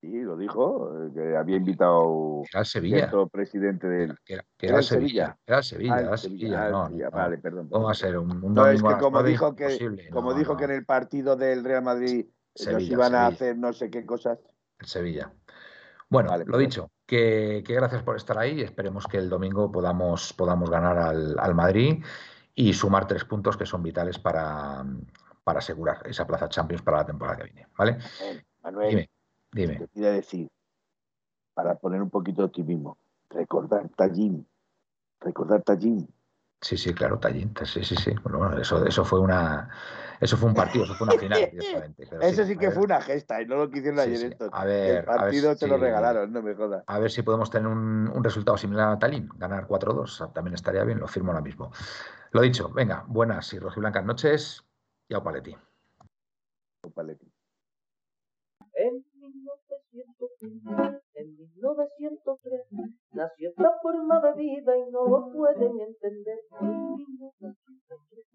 Sí, lo dijo, eh, que había invitado al Sevilla. presidente del. Que era, Sevilla. Era Sevilla, era Sevilla. no, vale, perdón. ¿Cómo va a ser? Un, no, es que como dijo que, como dijo que en el partido del Real Madrid nos iban a hacer no sé qué cosas. El Sevilla. Bueno, lo dicho, que, gracias por estar ahí y esperemos que el domingo podamos, podamos ganar al, Madrid y sumar tres puntos que son vitales para, para, asegurar esa plaza Champions para la temporada que viene. ¿Vale? Manuel, dime, dime. Te quería decir, para poner un poquito de optimismo, recordar Tallín, recordar Tallín. Sí, sí, claro, Tallín, sí, sí, sí. Bueno, eso, eso fue una eso fue un partido, eso fue una final directamente. eso sí, que fue una gesta y no lo quisieron ayer esto. A ver, el partido se lo regalaron, no me jodas. A ver si podemos tener un, resultado similar a Tallinn, ganar 4-2, también estaría bien, lo firmo ahora mismo. Lo dicho, venga, buenas y rojiblancas noches y a Paletti. Paletti. En 1903 nació esta forma de vida y no lo pueden entender.